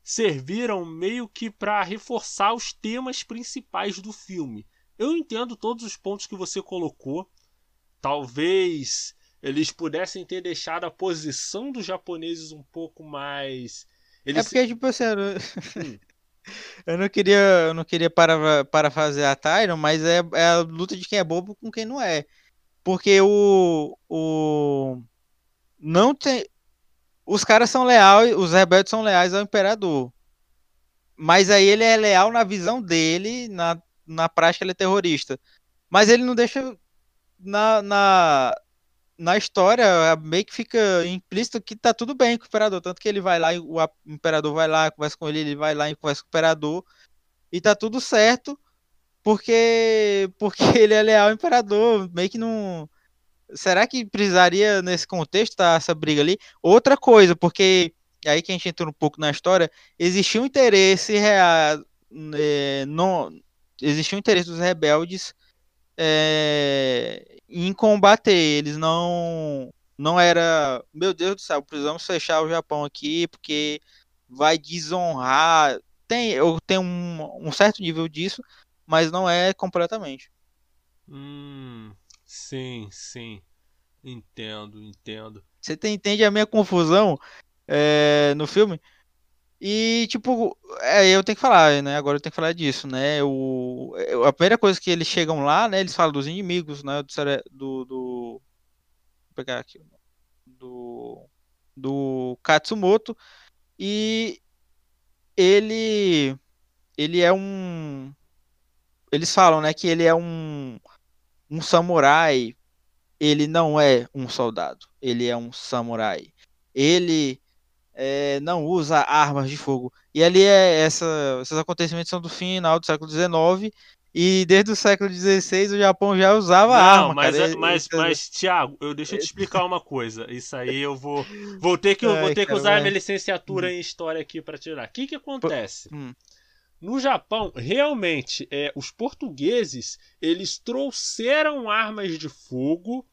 serviram meio que pra reforçar os temas principais do filme. Eu entendo todos os pontos que você colocou. Talvez eles pudessem ter deixado a posição dos japoneses um pouco mais. É Eles... porque, tipo assim, eu não, Hum. eu não queria, eu não queria para, parafasear a Tyron, mas é, é a luta de quem é bobo com quem não é. Porque o, o não tem os caras são leais, os rebeldes são leais ao imperador. Mas aí ele é leal na visão dele, na, na prática ele é terrorista. Mas ele não deixa na, na, na história meio que fica implícito que tá tudo bem com o imperador. Tanto que ele vai lá, o imperador vai lá, conversa com ele, ele vai lá e conversa com o imperador. E tá tudo certo, porque, porque ele é leal ao imperador. Meio que não. Será que precisaria, nesse contexto, tá essa briga ali? Outra coisa, porque aí que a gente entra um pouco na história, existia um interesse real. É, não, existia um interesse dos rebeldes é, em combater. Eles não. Não era. Meu Deus do céu, precisamos fechar o Japão aqui porque vai desonrar. Tem, eu tenho um, um certo nível disso, mas não é completamente. Hum, sim, sim. Entendo, entendo. Você tem- entende a minha confusão é, no filme? E, tipo, é, eu tenho que falar, né? Agora eu tenho que falar disso, né? O, é, a primeira coisa que eles chegam lá, né? Eles falam dos inimigos, né? Do, do, do vou pegar aqui, do, do Katsumoto. E ele, ele é um, eles falam, né? Que ele é um, um samurai. Ele não é um soldado, ele é um samurai. Ele é, não usa armas de fogo. E ali é essa, esses acontecimentos são do final do século XIX e desde o século XVI o Japão já usava Não, arma, mas, cara. é- mas, mas, Thiago, eu, deixa eu te explicar uma coisa. Isso aí eu vou. Vou ter que, eu vou ter que usar minha licenciatura em história aqui pra tirar. O que, que acontece? Hum. No Japão, realmente, é, os portugueses eles trouxeram armas de fogo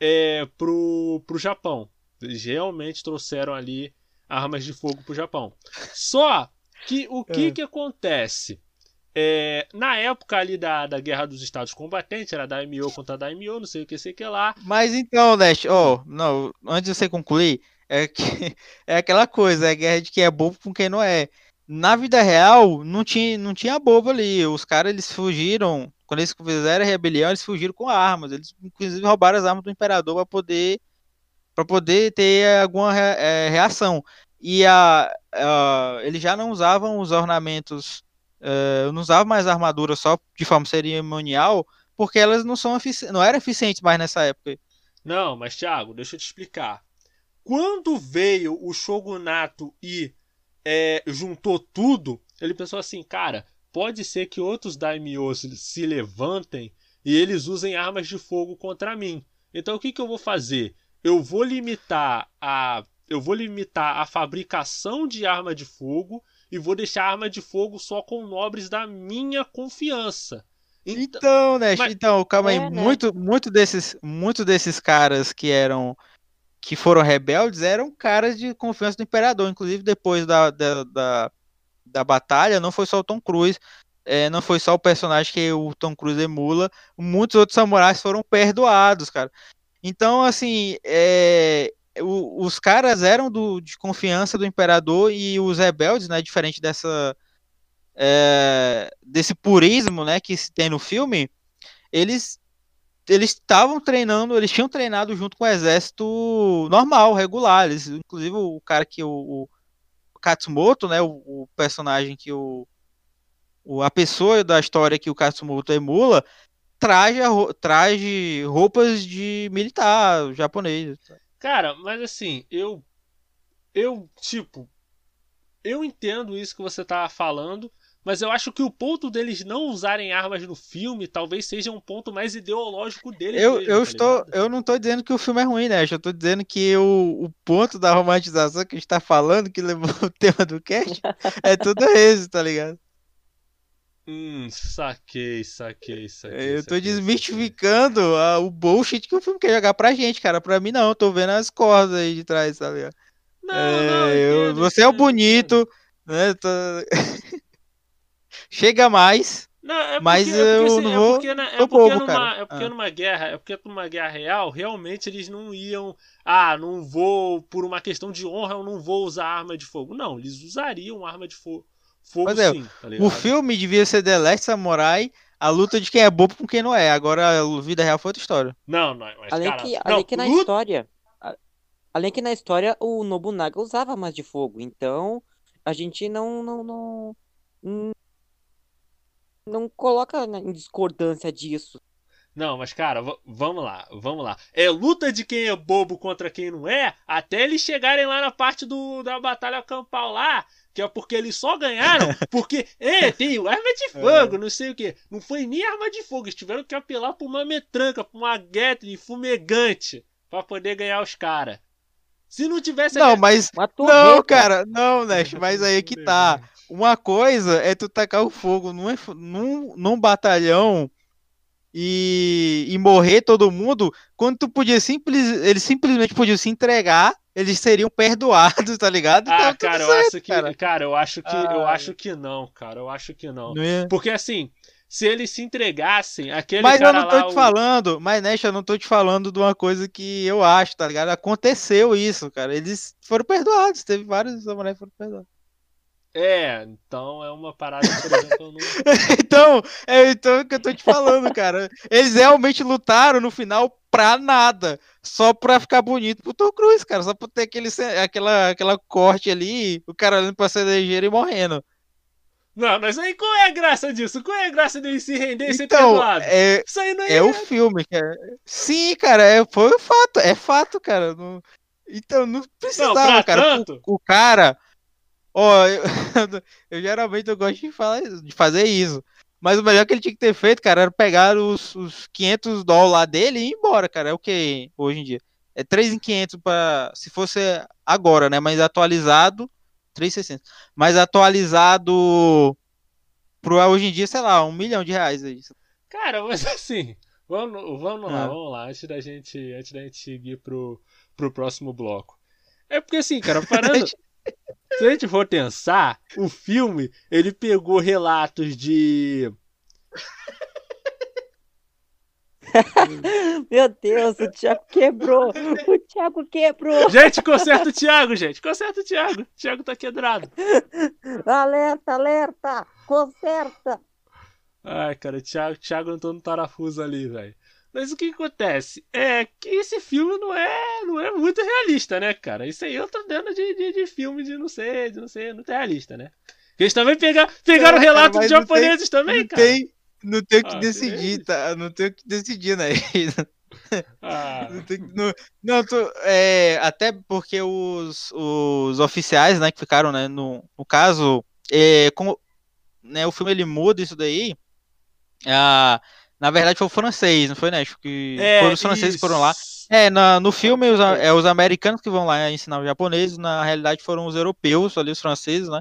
é, pro, pro Japão. Eles realmente trouxeram ali armas de fogo pro Japão. Só que o que, É. que acontece? É, na época ali da, da Guerra dos Estados Combatentes, era Daimyo contra Daimyo, não sei o que, sei o que lá. Mas então, Dash, ó, não, antes de você concluir, é que é aquela coisa, é guerra de quem é bobo com quem não é. Na vida real, não tinha, não tinha bobo ali. Os caras eles fugiram, quando eles fizeram a rebelião, eles fugiram com armas. Eles inclusive roubaram as armas do imperador para poder para poder ter alguma eh, reação. E a, a- eles já não usavam os ornamentos, eh, não usavam mais armadura só de forma cerimonial, porque elas não são não eram eficientes mais nessa época. Não, mas Thiago, deixa eu te explicar. Quando veio o shogunato e é, juntou tudo, ele pensou assim, cara, pode ser que outros daimyos se levantem e eles usem armas de fogo contra mim. Então o que, que eu vou fazer? Eu vou limitar a eu vou limitar a fabricação de arma de fogo e vou deixar a arma de fogo só com nobres da minha confiança. Então, Então, né? mas- Então, calma aí, É, né? muito, muito desses, muito desses caras que eram que foram rebeldes eram caras de confiança do imperador. Inclusive, depois da, da, da, da batalha, não foi só o Tom Cruise, é, não foi só o personagem que o Tom Cruise emula, muitos outros samurais foram perdoados, cara. Então, assim, é, o- os caras eram do, de confiança do imperador e os rebeldes, né, diferente dessa é, desse purismo, né, que se tem no filme, eles eles estavam treinando, eles tinham treinado junto com o exército normal, regular. Eles, inclusive o cara que o, o Katsumoto, né, o, o personagem que o, o, a pessoa da história que o Katsumoto emula, traje, traje roupas de militar japonês. Cara, mas assim, eu eu tipo eu entendo isso que você tá falando, mas eu acho que o ponto deles não usarem armas no filme talvez seja um ponto mais ideológico deles. Eu, mesmo, eu, tá estou, ligado? eu não estou dizendo que o filme é ruim, né? Eu estou dizendo que o, o ponto da romantização que a gente tá falando, que levou o tema do cast, é tudo esse, tá ligado? Hum, saquei, saquei, saquei. Eu tô saquei, desmistificando a- o bullshit que o filme quer jogar pra gente, cara. Pra mim não, eu tô vendo as cordas aí de trás, tá ligado? Não, É, não, eu- você é o bonito, né? Tô- Chega mais. Não, é Mas porque, é porque, eu assim, não é vou- porque, na- é sou porque numa, é porque Ah. numa guerra, é porque numa guerra real, realmente eles não iam, ah, não vou por uma questão de honra, eu não vou usar arma de fogo. Não, eles usariam arma de fo fogo é, sim, tá? O filme devia ser The Last Samurai, a luta de quem é bobo com quem não é. Agora a vida real foi outra história. Não, não, mas Além cara, que, não, além que na luta- história. a- Além que na história o Nobunaga usava armas de fogo. Então a gente não. não, não, não, coloca na- em discordância disso. Não, mas cara, vamos lá, vamos lá. É luta de quem é bobo contra quem não é, até eles chegarem lá na parte do, da batalha campal lá, que é porque eles só ganharam, porque, é, tem arma de fogo, não sei o que. Não foi nem arma de fogo, eles tiveram que apelar pra uma metranca, pra uma Gatling fumegante, pra poder ganhar os caras. Se não tivesse... Não, mas. Uma Não, torreta. cara, não, Nash, mas aí é que tá. Uma coisa é tu tacar o fogo num, num, num batalhão e, e morrer todo mundo, quando tu podia simples, eles simplesmente podiam se entregar, eles seriam perdoados, tá ligado? Ah, tudo cara, eu certo, acho que, cara. cara, eu acho que, eu Ah. acho que não, cara, eu acho que não. Não ia- Porque assim, se eles se entregassem, aquele Mas eu não tô lá, te o- falando, mas Nash, eu não tô te falando de uma coisa que eu acho, tá ligado? Aconteceu isso, cara. Eles foram perdoados, teve vários samurais que foram perdoados. É, então é uma parada, por exemplo, eu não... Então, é então que eu tô te falando, cara. Eles realmente lutaram no final pra nada. Só pra ficar bonito pro Tom Cruise, cara. Só pra ter aquele, aquela, aquela corte ali, o cara olhando pra cerejeira e morrendo. Não, mas aí qual é a graça disso? Qual é a graça dele se render e ser Então, perdoado? é, Isso aí não é... é o filme, cara. Sim, cara, é, foi o fato. É fato, cara. Não- Então, não precisava, pra cara. O- tanto. O, cara. Ó, eu, eu geralmente eu gosto de, falar, de fazer isso. Mas o melhor que ele tinha que ter feito, cara, era pegar os, os 500 dólares lá dele e ir embora, cara. É o que hoje em dia? É 3 em 500 para se fosse agora, né? Mas atualizado, 3,600. Mas atualizado pro hoje em dia, sei lá, um milhão de reais aí. Cara, mas assim, vamos, vamos lá, Ah. vamos lá, antes da gente, antes da gente seguir pro, pro próximo bloco. É porque assim, cara, parando... Se a gente for pensar, o filme, ele pegou relatos de... Meu Deus, o Thiago quebrou. O Thiago quebrou. Gente, conserta o Thiago, gente. Conserta o Thiago. O Thiago tá quebrado. Alerta, alerta. Conserta. Ai, cara, o Thiago, o Thiago entrou no parafuso ali, velho. Mas o que acontece? É que esse filme não é, não é muito realista, né, cara? Isso aí eu tô dando de, de, de filme de não sei, de não sei, não é realista, né? Eles também pega, pegaram É, cara, relatos de não tem- japoneses também, cara. tem, não tem o que Ah, decidir, tá? Não tem o que decidir, né? Ah, Não, não- não, tô- é, até porque os, os oficiais, né, que ficaram, né, no, no caso, é, como, né, o filme ele muda isso daí, ah, na verdade foi o francês, não foi, né? Acho que é, foram os franceses que foram lá. isso. É, na- no filme os, a- é os americanos que vão lá ensinar os japoneses, na realidade foram os europeus, ali os franceses, né?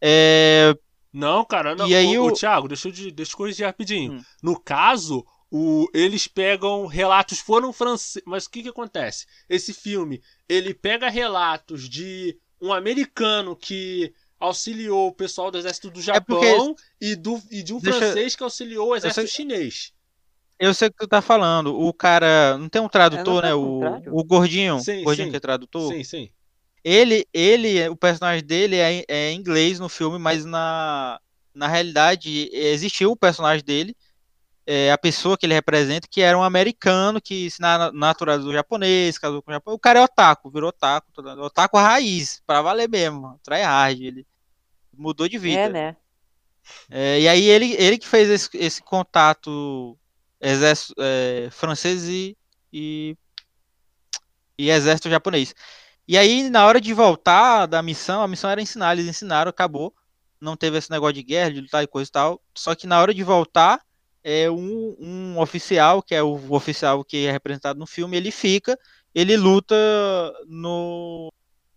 É, Não, cara, não. E aí o, o- Thiago, deixa eu, de- deixa eu corrigir rapidinho. Hum. No caso, o, eles pegam relatos, foram franceses. Mas o que que acontece? Esse filme, ele pega relatos de um americano que auxiliou o pessoal do exército do É porque- Japão e, do, e de um Deixa- francês que auxiliou o exército sei- chinês. eu sei o que tu tá falando, o cara, não tem um tradutor, tá né? O, o gordinho, Sim, o gordinho sim. que é tradutor. Sim, sim. Ele, ele, o personagem dele é, é inglês no filme, mas na, na realidade existiu o personagem dele. é, a pessoa que ele representa, que era um americano que se na naturalizou japonês, casou com o Japão. O cara é otaku, virou otaku, otaku raiz, pra valer mesmo, tryhard, ele mudou de vida. É, né? É, e aí ele, ele que fez esse, esse contato exército é, francês e, e, e exército japonês. E aí, na hora de voltar da missão, a missão era ensinar, eles ensinaram, acabou. Não teve esse negócio de guerra, de lutar e coisa e tal. Só que na hora de voltar, é um, um oficial, que é o oficial que é representado no filme, ele fica, ele luta no,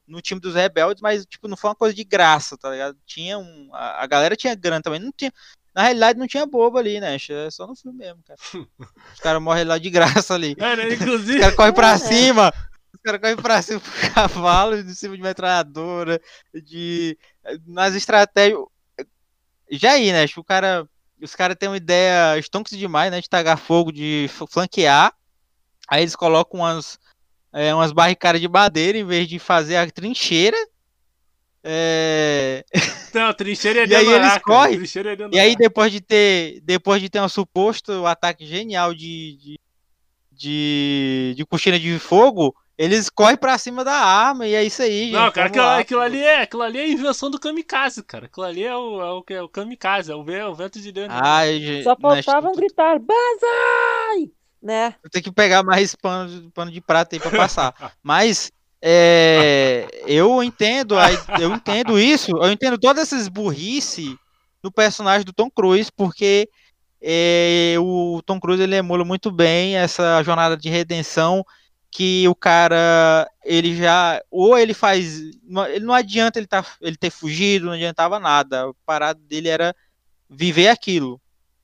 no time dos rebeldes, mas tipo, não foi uma coisa de graça, tá ligado? Tinha um. A, a galera tinha grana também, não tinha. Na realidade não tinha bobo ali, né? É só no filme mesmo, cara. Os caras morrem lá de graça ali. É, né? Inclusive. Os caras correm pra É. cima. Os caras correm pra cima pro cavalo, de cima de metralhadora, de. Nas estratégias. Já aí, né? Acho que o cara. Os caras têm uma ideia estonks demais, né? De tagar fogo, de flanquear. Aí eles colocam umas, é, umas barricadas de madeira em vez de fazer a trincheira. É, Não, trincheira é E aí eles cara. correm, é E aí, depois de ter. Depois de ter um suposto ataque genial de. de, de, de cortina de fogo, eles correm pra cima da arma e é isso aí, gente. Não, cara, aquilo, lá. aquilo ali é, aquilo ali é a invenção do kamikaze, cara. Aquilo ali é o, é o, que é o kamikaze, é o, é o vento de Deus. Ai, gente. Só faltavam gritar, Banzai! Né? tu tem que pegar mais pano, de- pano de prata aí pra passar. Mas. é, eu entendo, eu entendo isso, eu entendo todas essas burrice no personagem do Tom Cruise, porque é, o Tom Cruise ele emula muito bem essa jornada de redenção que o cara ele já ou ele faz não- ele não adianta ele tá ele ter fugido não adiantava nada a parada dele era viver aquilo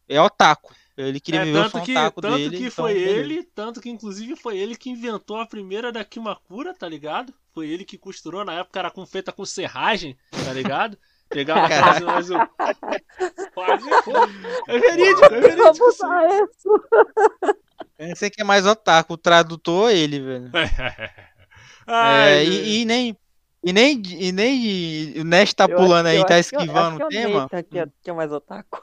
é otaku ele queria É, viver o tanto que, sontaku tanto dele que então, foi beleza. ele, tanto que inclusive foi ele que inventou a primeira da Kimakura, tá ligado? Foi ele que costurou, na época era com, feita com serragem, tá ligado? Pegava quase, mas o... quase. É verídico, é verídico. Vamos isso. Esse aqui é mais otaku, o tradutor é ele, velho. Ai, É, e, e nem. E nem, e nem o Nest tá pulando acho- aí, tá esquivando acho o é tema. Que é, que é mais otaku.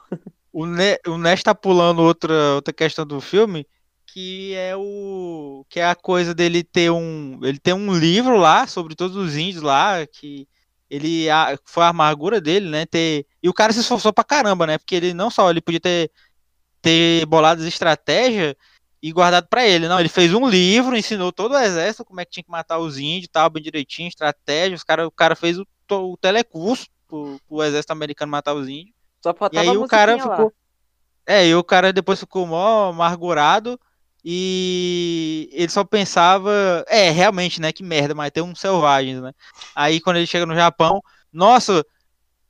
O, ne o Nest tá pulando outra, outra questão do filme, que é o. que é a coisa dele ter um. Ele tem um livro lá sobre todos os índios lá, que ele. A, foi a amargura dele, né? Ter, e o cara se esforçou pra caramba, né? Porque ele não só ele podia ter, ter bolado as estratégias e guardado pra ele. Não, ele fez um livro, ensinou todo o exército como é que tinha que matar os índios tal, bem direitinho, estratégia. Os cara, o cara fez o, o telecurso pro, pro exército americano matar os índios. Só E aí o cara lá. ficou. É, e o cara depois ficou mó amargurado e ele só pensava. É, realmente, né? Que merda, mas tem uns selvagens, né? Aí quando ele chega no Japão, nossa,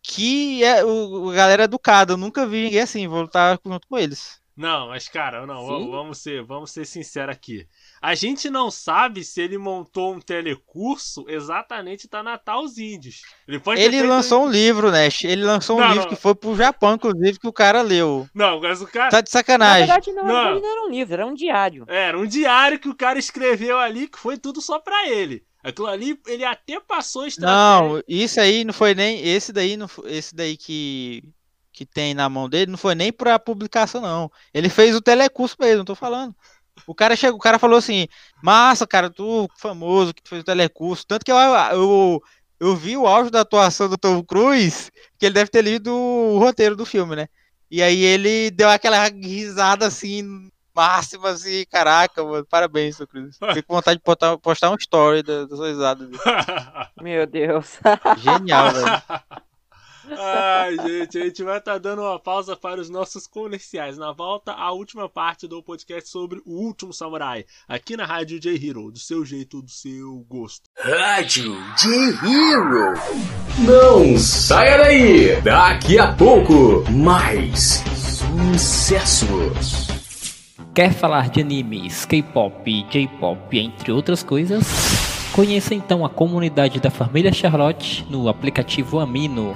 que é o, a galera educada, eu nunca vi ninguém assim, vou lutar junto com eles. Não, mas cara, não, vamos, vamos ser, vamos ser sinceros aqui. A gente não sabe se ele montou um telecurso exatamente para matar os índios. Ele Ele feito- lançou um livro, né? Ele lançou um Não, livro não. que foi pro Japão, inclusive, que o cara leu. Não, mas o cara Tá de Na sacanagem. verdade, não, na Não. verdade, não era um livro, era um diário. era um diário que o cara escreveu ali que foi tudo só pra ele. Aquilo ali, ele até passou a estratégia. Não, isso aí não foi nem. Esse daí, não, esse daí que, que tem na mão dele não foi nem pra publicação, não. Ele fez o telecurso mesmo, tô falando. O cara chegou, o cara falou assim: Massa, cara, tu famoso que fez o telecurso. Tanto que eu, eu, eu vi o auge da atuação do Tom Cruise, que ele deve ter lido o roteiro do filme, né? E aí ele deu aquela risada assim, máxima, assim, caraca, mano, parabéns, Tom Cruise. Fiquei com vontade de postar, postar um story da- das risadas dele. Meu Deus. Genial, velho. Ai, gente, a gente vai estar dando uma pausa para os nossos comerciais. Na volta, a última parte do podcast sobre o último samurai. Aqui na Rádio J Hero, do seu jeito, do seu gosto. Rádio J-Hero. Não saia daí. Daqui a pouco, mais sucessos. Quer falar de animes, K-pop, J-pop, entre outras coisas? Conheça então a comunidade da família Charlotte no aplicativo Amino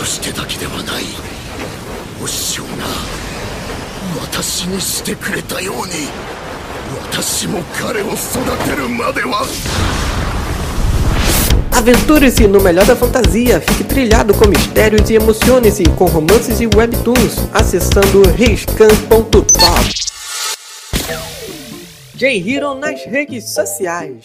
としてだけではないお師匠が私にしてくれたように私も彼を育てるまでは Aventure-se no melhor da fantasia, fique trilhado com mistérios e emocione-se com romances e webtoons, acessando riscan.top. J-Hero nas redes sociais.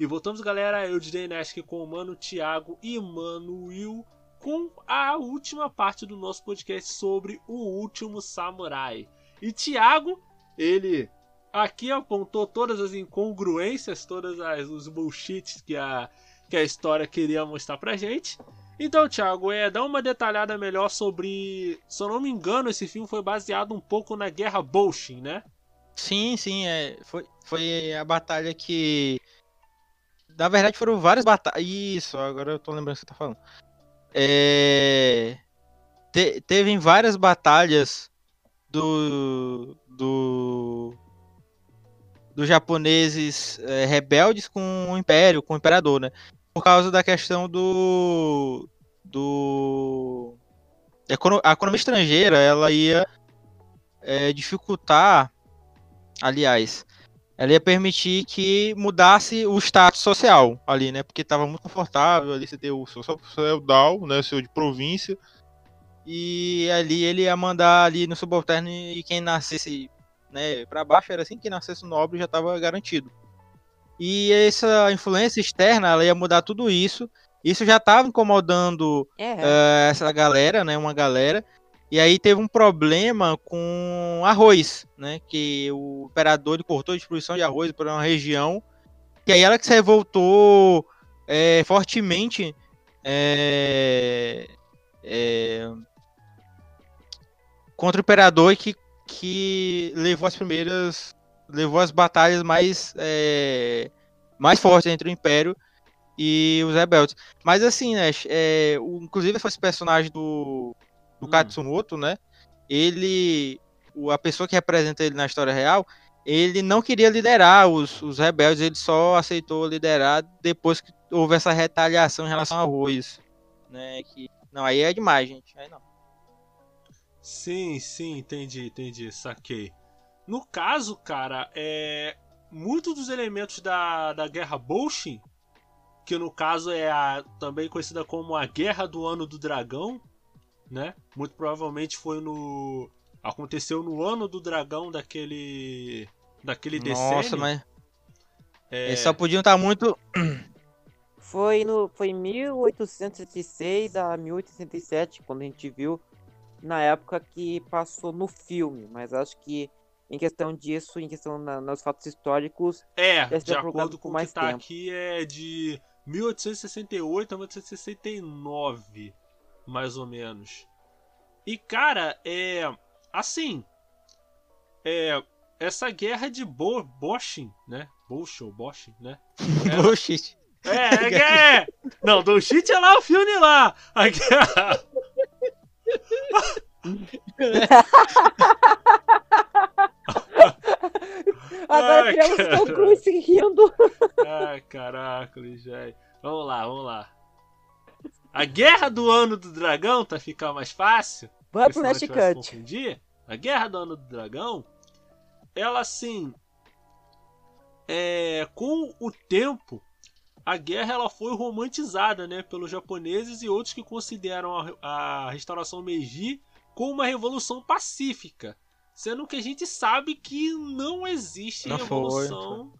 E voltamos, galera. Eu, Direi Nesk, com o Mano Thiago e Mano Will com a última parte do nosso podcast sobre o último samurai. E Thiago, ele aqui apontou todas as incongruências, todas as os bullshits que a que a história queria mostrar pra gente. Então, Thiago, é, dá uma detalhada melhor sobre. Se eu não me engano, esse filme foi baseado um pouco na Guerra Bolshin, né? Sim, sim, é, foi, foi a batalha que. Na verdade, foram várias batalhas. Isso, agora eu tô lembrando o que você tá falando. É... Te, teve várias batalhas do, do dos japoneses é, rebeldes com o império, com o imperador, né? Por causa da questão do do a economia estrangeira, ela ia é, dificultar, aliás, ela ia permitir que mudasse o status social ali, né? Porque estava muito confortável ali você ter o seu feudal, né? O seu de província. E ali ele ia mandar ali no subalterno e quem nascesse né, para baixo era assim, quem nascesse nobre já estava garantido. E essa influência externa, ela ia mudar tudo isso. Isso já estava incomodando É. uh, essa galera, né? Uma galera. E aí teve um problema com arroz, né? Que o imperador ele cortou a distribuição de arroz para uma região. E aí ela que se revoltou é, fortemente é, é, contra o imperador que, que levou as primeiras. levou as batalhas mais, é, mais fortes entre o Império e os rebeldes. Mas assim, né? É, o, inclusive esse personagem do do Hum. Katsumoto, né? Ele, a pessoa que representa ele na história real, ele não queria liderar os, os rebeldes, ele só aceitou liderar depois que houve essa retaliação em relação ao arroz, né? Que não, aí é demais, gente. Aí não. Sim, sim, entendi, entendi, saquei. No caso, cara, é muitos dos elementos da, da Guerra Bolshin, que no caso é a, também conhecida como a Guerra do Ano do Dragão, né? Muito provavelmente foi no aconteceu no ano do dragão daquele daquele Nossa, decênio. mas É, eles só podiam estar muito. Foi no foi 1866 a 1867 quando a gente viu na época que passou no filme, mas acho que em questão disso, em questão na, nos fatos históricos, É, Deve ter de acordo com o que tá tempo. aqui, é de 1868 a 1869, mais ou menos. E, cara, é. Assim. É. Essa guerra de Bo Boshin, né? Bosch ou Boshin, né? Ela- Bullshit. É, é, é. Não, do shit é lá o filme lá. A guerra. agora Ai, criamos cara. Rindo. Ai, caraca, velho. Vamos lá, vamos lá. A guerra do ano do dragão, pra ficar mais fácil. Vai pro Nash Cut. A guerra do ano do dragão, ela assim. É, com o tempo, a guerra ela foi romantizada né, pelos japoneses e outros que consideram a, a restauração Meiji como uma revolução pacífica. Sendo que a gente sabe que não existe Não foi, revolução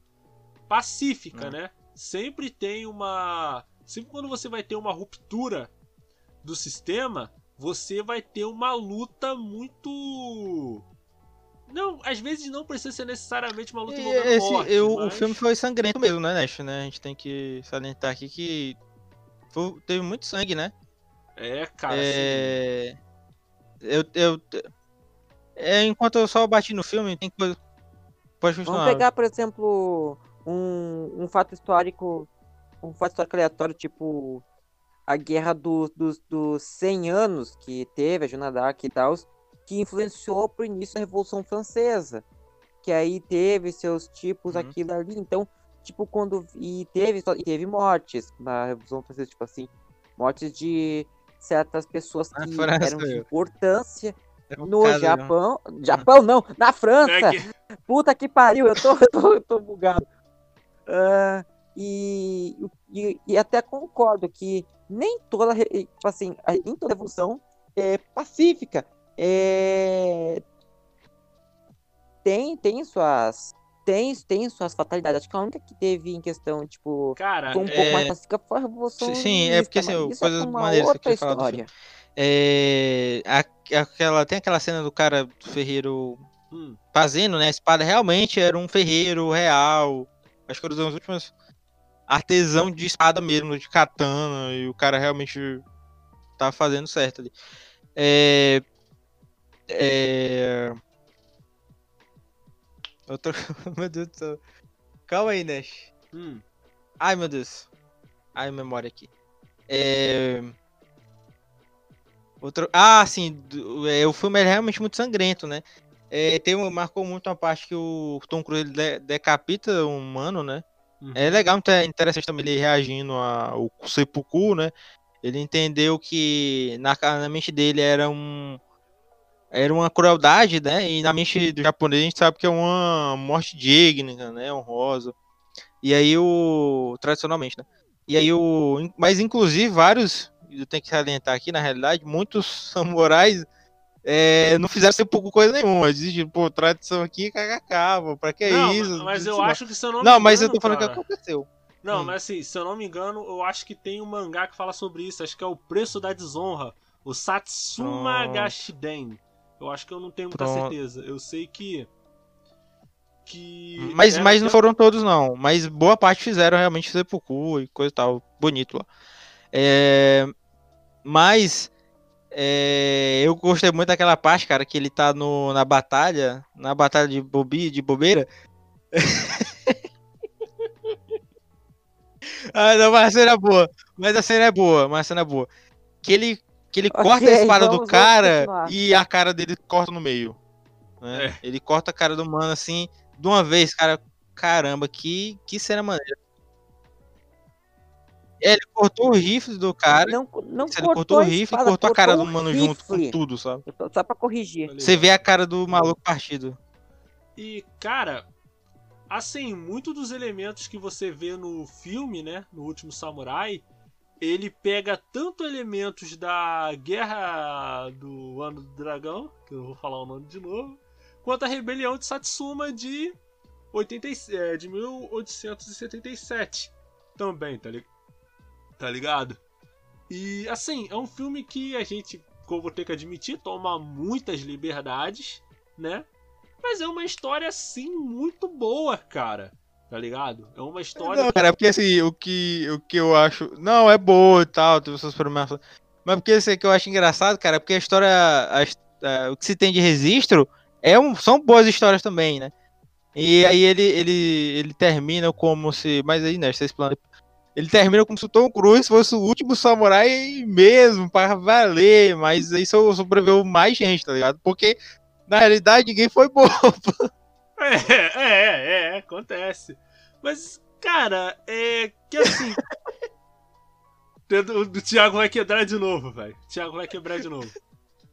pacífica, Não. né? Sempre tem uma. Sempre quando você vai ter uma ruptura do sistema, você vai ter uma luta muito. Não, às vezes não precisa ser necessariamente uma luta envolvendo esse- morte, eu- O mas- filme foi sangrento mesmo, né, Nash? Né? A gente tem que salientar aqui que foi- teve muito sangue, né? É, cara, assim, é... Eu, eu, é, enquanto eu só bati no filme, tem coisa. Pode Vamos continuar. pegar, por exemplo, um, um fato histórico, um fato histórico aleatório, tipo a guerra do- dos, dos 100 anos que teve, a Joana d'Arc e tal, que influenciou pro início da Revolução Francesa. Que aí teve seus tipos, Uhum. aquilo ali. Então, tipo, quando. E teve, só- e teve mortes na Revolução Francesa, tipo assim, mortes de certas pessoas que França, eram de importância É um no caso, né? Japão. Japão não, na França! né, que- Puta que pariu, eu tô, eu tô, eu tô bugado. Ah, e, e, e até concordo que nem toda, assim, a- em toda revolução é pacífica. É, tem, tem suas. Tem, tem suas fatalidades. Acho que a única que teve em questão, tipo, Cara, foi um pouco mais é- pacífica foi a Revolução Sim, é porque, assim, isso coisas é uma maneiras que eu história. É, aquela, tem aquela cena do cara do ferreiro hum, fazendo, né? A espada realmente era um ferreiro real. Acho que era dos últimos artesão de espada mesmo, de katana. E o cara realmente tá fazendo certo ali. É. É. Outro... meu Deus do céu. Calma aí, Nash. hum. Ai, meu Deus. Ai, memória aqui. É... Outro... Ah, sim. é, o filme é realmente muito sangrento, né? É, tem, marcou muito uma parte que o Tom Cruise decapita um humano, né? Uhum. É legal, muito é interessante também ele reagindo ao seppuku, né? Ele entendeu que na, na mente dele era um era uma crueldade, né? E na mente do japonês a gente sabe que é uma morte digna, né? Honrosa. E aí o tradicionalmente, né? E aí o mas inclusive vários, eu tenho que salientar aqui na realidade, muitos samurais é, não fizeram seppuku coisa nenhuma. Desistiram, pô, tradição aqui, kkk, pô, pra que não, isso? mas eu acho que se eu não, Não, me mas eu tô falando cara, que aconteceu. Não, Hum. mas assim, se eu não me engano, eu acho que tem um mangá que fala sobre isso. Acho que é o Preço da Desonra. O Satsuma Pronto. Gashiden. Eu acho que eu não tenho muita Pronto. certeza. Eu sei que. Que. Mas, era- mas não foram todos, não. Mas boa parte fizeram realmente seppuku e coisa e tal. Bonito lá. É, Mas é, eu gostei muito daquela parte, cara, que ele tá no, na batalha, na batalha de, bobi, de bobeira. ah, não, mas a cena é boa. Mas a cena é boa, mas a cena é boa. Que ele, que ele Ok, corta a espada do cara continuar. e a cara dele corta no meio. né? É. Ele corta a cara do mano assim, de uma vez, cara. Caramba, que, que cena maneira. É, ele cortou o rifle do cara. Não, não ele cortou o a rifle e espada, cortou a cara do o mano junto com tudo, sabe? Só pra corrigir. Você vê a cara do maluco partido. E, cara, assim, muito dos elementos que você vê no filme, né? No último Samurai, ele pega tanto elementos da Guerra do Ano do Dragão, que eu não vou falar o nome de novo, quanto a rebelião de Satsuma de, 80, e- é, de 1877 também, tá, li- tá ligado? E assim, é um filme que a gente, eu vou ter que admitir, toma muitas liberdades, né? Mas é uma história, assim, muito boa, cara. Tá ligado? É uma história. Não, cara, porque assim, o que, o que eu acho. Não, é boa e tal, teve suas promessas. Mas porque assim, o que eu acho engraçado, cara, é porque a história. a a- o que se tem de registro é um, são boas histórias também, né? E aí ele, ele, ele termina como se. Mas aí, né, vocês planejam. Ele termina como se o Tom Cruise fosse o último samurai mesmo, pra valer. Mas aí só sobreviveu mais gente, tá ligado? Porque, na realidade, ninguém foi bobo. É, é, é, é, acontece. Mas, cara, é que assim. o, o Thiago vai quebrar de novo, velho. O Thiago vai quebrar de novo.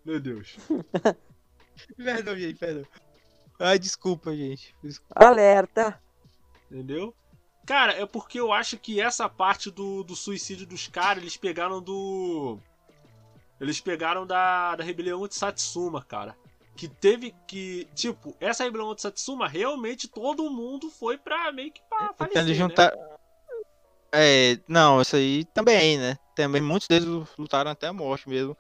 Meu Deus. perdão, gente, perdão. Ai, desculpa, gente. Desculpa. Alerta. Entendeu? Cara, é porque eu acho que essa parte do, do suicídio dos caras, eles pegaram do. Eles pegaram da, da rebelião de Satsuma, cara. Que teve que. Tipo, essa rebelião de Satsuma, realmente todo mundo foi pra meio que pra Então falecer. eles né? juntaram. É, não, isso aí também, né? Também muitos deles lutaram até a morte mesmo.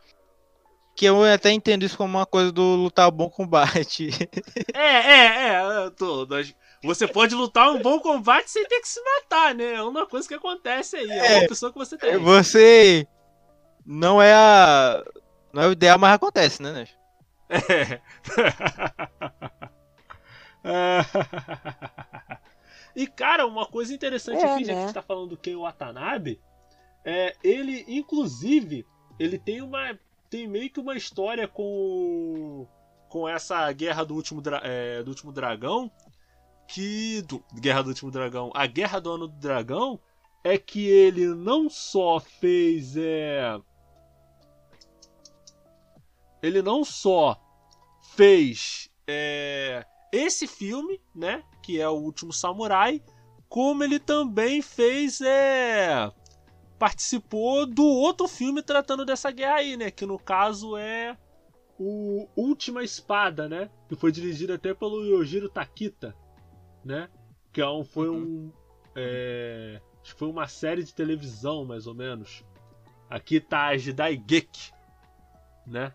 que eu até entendo isso como uma coisa do lutar bom combate. É, é, é. tô- nós- Você pode lutar um bom combate sem ter que se matar, né? É uma coisa que acontece aí. É, É. uma opção que você tem. Você não é a. Não é o ideal, mas acontece, né, Nash? É. E cara, uma coisa interessante É, aqui, já que né? a gente tá falando do Ken Watanabe, é, ele, inclusive, ele tem uma. tem meio que uma história com. com essa guerra do último, dra- é, do último dragão. Que. Do, guerra do último dragão. A guerra do ano do dragão é que ele não só fez. É, ele não só fez é, esse filme, né, que é o Último Samurai, como ele também fez é participou do outro filme tratando dessa guerra aí, né, que no caso é o Última Espada, né, que foi dirigido até pelo Yojiro Takita, né, que é um, foi um é, acho que foi uma série de televisão mais ou menos. Aqui tá a Jidai Geki, né?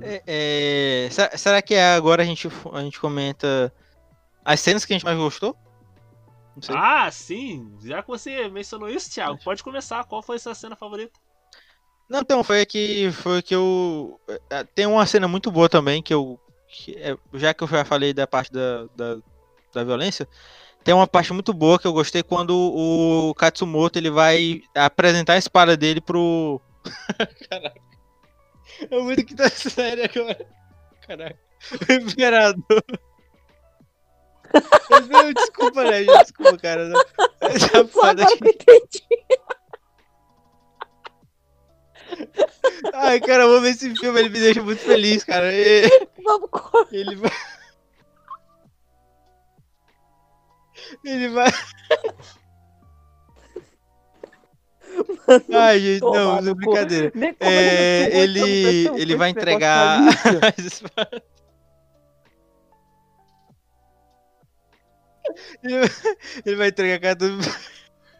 É, é, será, que agora a gente, a gente comenta as cenas que a gente mais gostou? Ah, sim. Já que você mencionou isso, Thiago, pode começar. Qual foi a sua cena favorita? Não, então, foi que foi que eu. é, Tem uma cena muito boa também que eu. que é- já que eu já falei da parte da, da, da violência, tem uma parte muito boa que eu gostei quando o Katsumoto ele vai apresentar a espada dele pro. Caraca. É muito que tá sério agora. Caraca. O imperador. Desculpa, né? Desculpa, cara. Não. Essa Só foda aqui. Ai, cara, eu amo esse filme, ele me deixa muito feliz, cara. E- Vamos correr. Ele vai. Ele vai. Ai, gente, não, isso é brincadeira. É, não ele, ele vai entregar. ele, vai- entregar cada.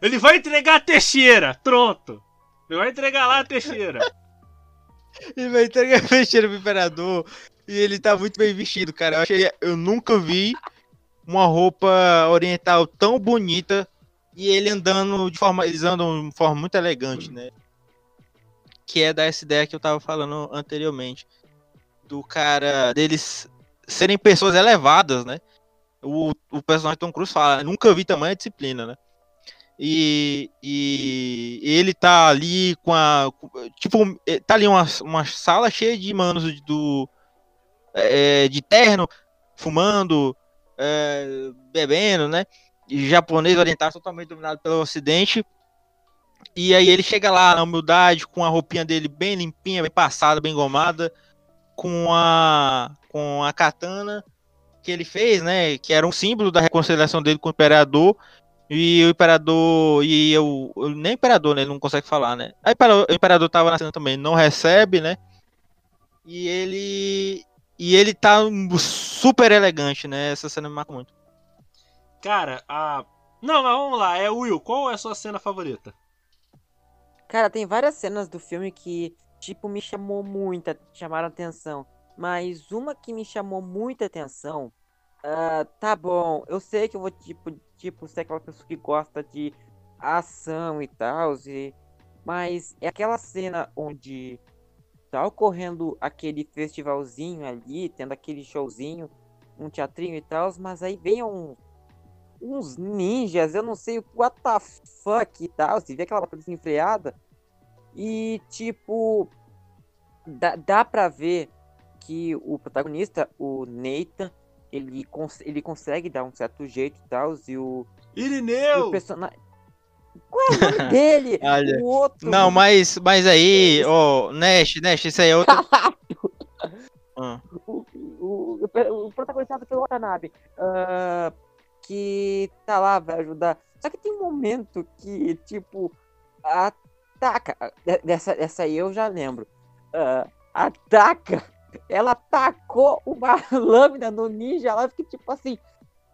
Ele vai entregar a Teixeira! Pronto! Ele vai entregar lá a Teixeira. Ele vai entregar a fecheira pro imperador. E ele tá muito bem vestido, cara. Eu, achei, eu nunca vi uma roupa oriental tão bonita. E ele andando de forma. Eles andam de forma muito elegante, né? Que é dessa ideia que eu tava falando anteriormente. Do cara. Deles serem pessoas elevadas, né? O, o personagem Tom Cruise fala, nunca vi tamanha disciplina, né? E, e ele tá ali com a. Tipo, eh, tá ali uma, uma sala cheia de manos do. eh, de terno, fumando, eh, bebendo, né? E japonês oriental totalmente dominado pelo ocidente. E aí ele chega lá na humildade, com a roupinha dele bem limpinha, bem passada, bem gomada, com a. com a katana que ele fez, né? Que era um símbolo da reconciliação dele com o imperador. E o imperador. E eu. Nem imperador, né? Ele não consegue falar, né? Aí o imperador tava na cena também, não recebe, né? E ele. E ele tá super elegante, né? Essa cena me marca muito. Cara, a. Não, mas vamos lá. É Will, qual é a sua cena favorita? Cara, tem várias cenas do filme que, tipo, me chamou muita, chamaram atenção. Mas uma que me chamou muita atenção, ah, tá bom, eu sei que eu vou, tipo, tipo, ser aquela pessoa que gosta de ação e tal, e... mas é aquela cena onde tá ocorrendo aquele festivalzinho ali, tendo aquele showzinho, um teatrinho e tal, mas aí vem um, uns ninjas, eu não sei what the fuck e tal, se vê aquela batalha desenfreada, e tipo, dá, dá pra ver que o protagonista, o Nathan, ele, cons ele consegue dar um certo jeito e tal, e o, e o Irineu! personagem... Qual é o nome dele? Olha, o outro... Não, mas, mas aí, ó, Nash, Nash, isso aí é outro. Ah, o, o, o, o protagonizado pelo Watanabe, ah, que tá lá, vai ajudar. Só que tem um momento que, tipo, ataca. Dessa, dessa aí eu já lembro. Ah, ataca. Ela tacou uma lâmina no ninja. Ela fica tipo assim,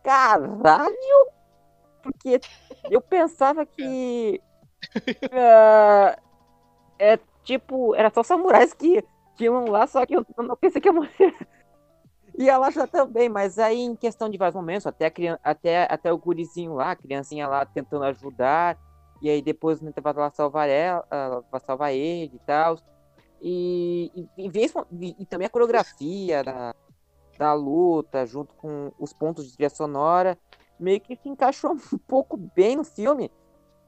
caralho! Porque eu pensava que. ah, é tipo, era só samurais que Tinha um lá, só que eu não pensei que ia morrer. E ela já também, mas aí em questão de vários momentos, até, criança, até, até o gurizinho lá, a criancinha lá tentando ajudar, e aí depois no intervalo ela salvar ela, ela vai salvar ele e tal. E, e, e, e, também a coreografia da, da luta, junto com os pontos de trilha sonora, meio que se encaixou um pouco bem no filme.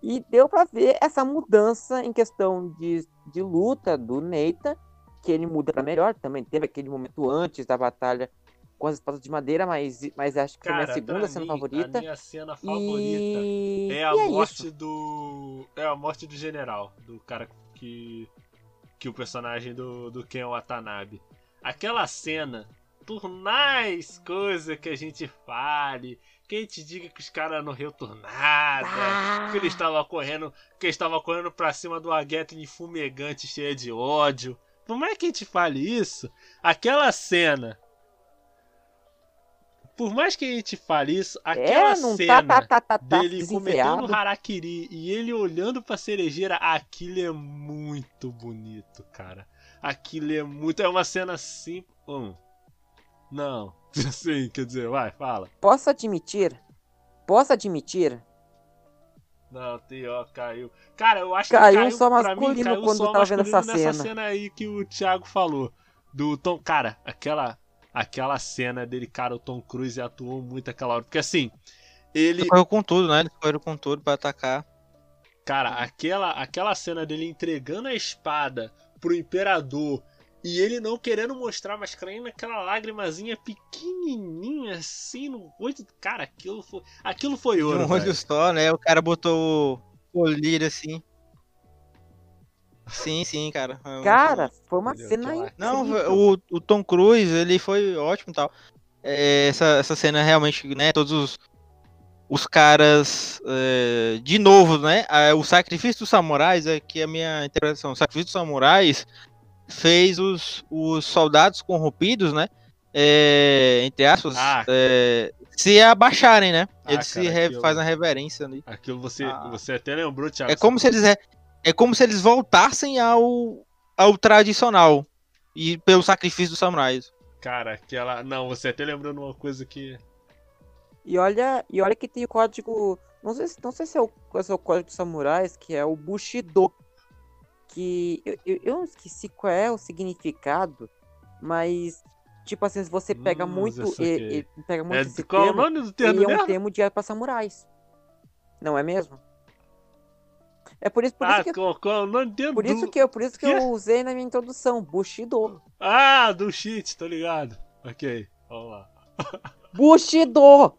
E deu para ver essa mudança em questão de, de luta do Neita que ele muda para melhor. Também teve aquele momento antes da batalha com as espadas de madeira, mas, mas acho que Cara, foi minha segunda cena mim, favorita. A minha cena favorita e... é a e é morte isso. do. É a morte do general, do cara que. Que o personagem do, do Ken Watanabe. Aquela cena, por mais coisa que a gente fale, que a gente diga que os caras não nada, Ah. que eles estavam correndo, que eles estavam correndo pra cima do Aguetlin fumegante cheia de ódio. Por mais que a gente fale isso, aquela cena. Por mais que a gente fale isso, aquela é, cena tá, tá, tá, tá, dele cometendo desenfreado. harakiri e ele olhando pra cerejeira, aquilo é muito bonito, cara. Aquilo é muito. É uma cena assim. Hum. Não. Assim, quer dizer, vai, fala. Posso admitir? Posso admitir? Não, T.O. caiu. Cara, eu acho Caiu que caiu só pra mim, masculino caiu quando só eu tava vendo masculino essa nessa cena. cena aí que o Thiago falou. Do Tom. Cara, aquela. Aquela cena dele, cara, o Tom Cruise atuou muito aquela hora. Porque assim, ele. Ele correu com tudo, né? Ele correu com tudo pra atacar. Cara, aquela, aquela cena dele entregando a espada pro imperador e ele não querendo mostrar, mas caindo aquela lágrimazinha pequenininha assim no olho. Cara, aquilo foi, aquilo foi ouro. um olho só, né? O cara botou o colírio assim. Sim, sim, cara. É muito Cara, foi uma cena Não, incrível. o, o Tom Cruise, ele foi ótimo e tal. É, essa, essa cena realmente, né? Todos os, os caras. é, de novo, né? O sacrifício dos samurais, é que é a minha interpretação. O sacrifício dos samurais fez os, os soldados corrompidos, né? é, entre aspas, Ah. é, se abaixarem, né? Ah, Eles se cara, re- aquilo- fazem a reverência ali. Aquilo você, Ah. você até lembrou, Thiago. É como se eles é, é como se eles voltassem ao, ao tradicional e pelo sacrifício dos samurais. Cara, aquela. Não, você até lembrou de uma coisa que. E olha, e olha que tem o código. Não sei, se- não sei se é o, se é o código dos samurais, que é o Bushido. Que eu, eu, eu esqueci qual é o significado, mas tipo assim, se você pega Hum, muito. e- e pega muito É, esse qual é termo, nome do termo ele é um termo de para samurais. Não é mesmo? É por isso, por Ah, isso que, qual, qual é o nome do termo? por isso que, eu- por isso que eu usei na minha introdução, Bushido. Ah, do cheat, tô ligado. Ok, vamos lá. Bushido!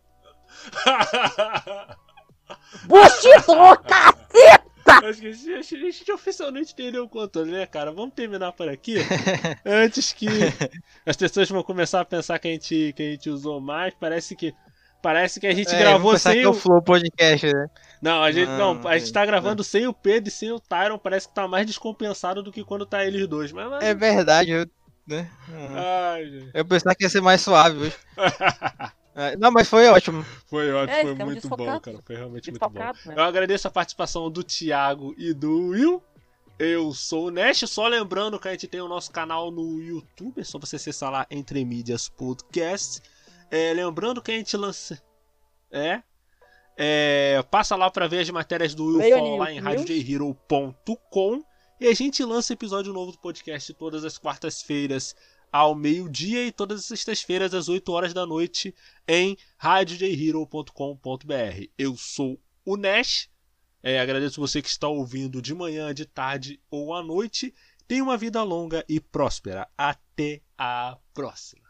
Bushido, caceta! Acho que a gente, a gente oficialmente entendeu o controle, né, cara? Vamos terminar por aqui. Antes que as pessoas vão começar a pensar que a gente, que a gente usou mais. Parece que. Parece que a gente É, gravou sem que é o. Flow Podcast, né? Não, a gente, não, Não, a gente tá é, gravando sem o Pedro e sem o Tyron. Parece que tá mais descompensado do que quando tá eles dois. Mas. mas- É verdade, eu, né? Ai. Eu pensava que ia ser mais suave hoje. É, Não, mas foi ótimo. Foi ótimo, É, foi muito bom, cara. Foi realmente muito bom. Né? Eu agradeço a participação do Thiago e do Will. Eu sou o Nash, só lembrando que a gente tem o nosso canal no YouTube, é só você acessar lá Entre Mídias Podcast. É, lembrando que a gente lança. É. é, passa lá pra ver as matérias do Will Fall lá em radiojhero.com e a gente lança episódio novo do podcast todas as quartas-feiras ao meio-dia e todas as sextas-feiras às 8 horas da noite em radiojhero.com.br. Eu sou o Nash. É, agradeço você que está ouvindo de manhã, de tarde ou à noite. Tenha uma vida longa e próspera. Até a próxima.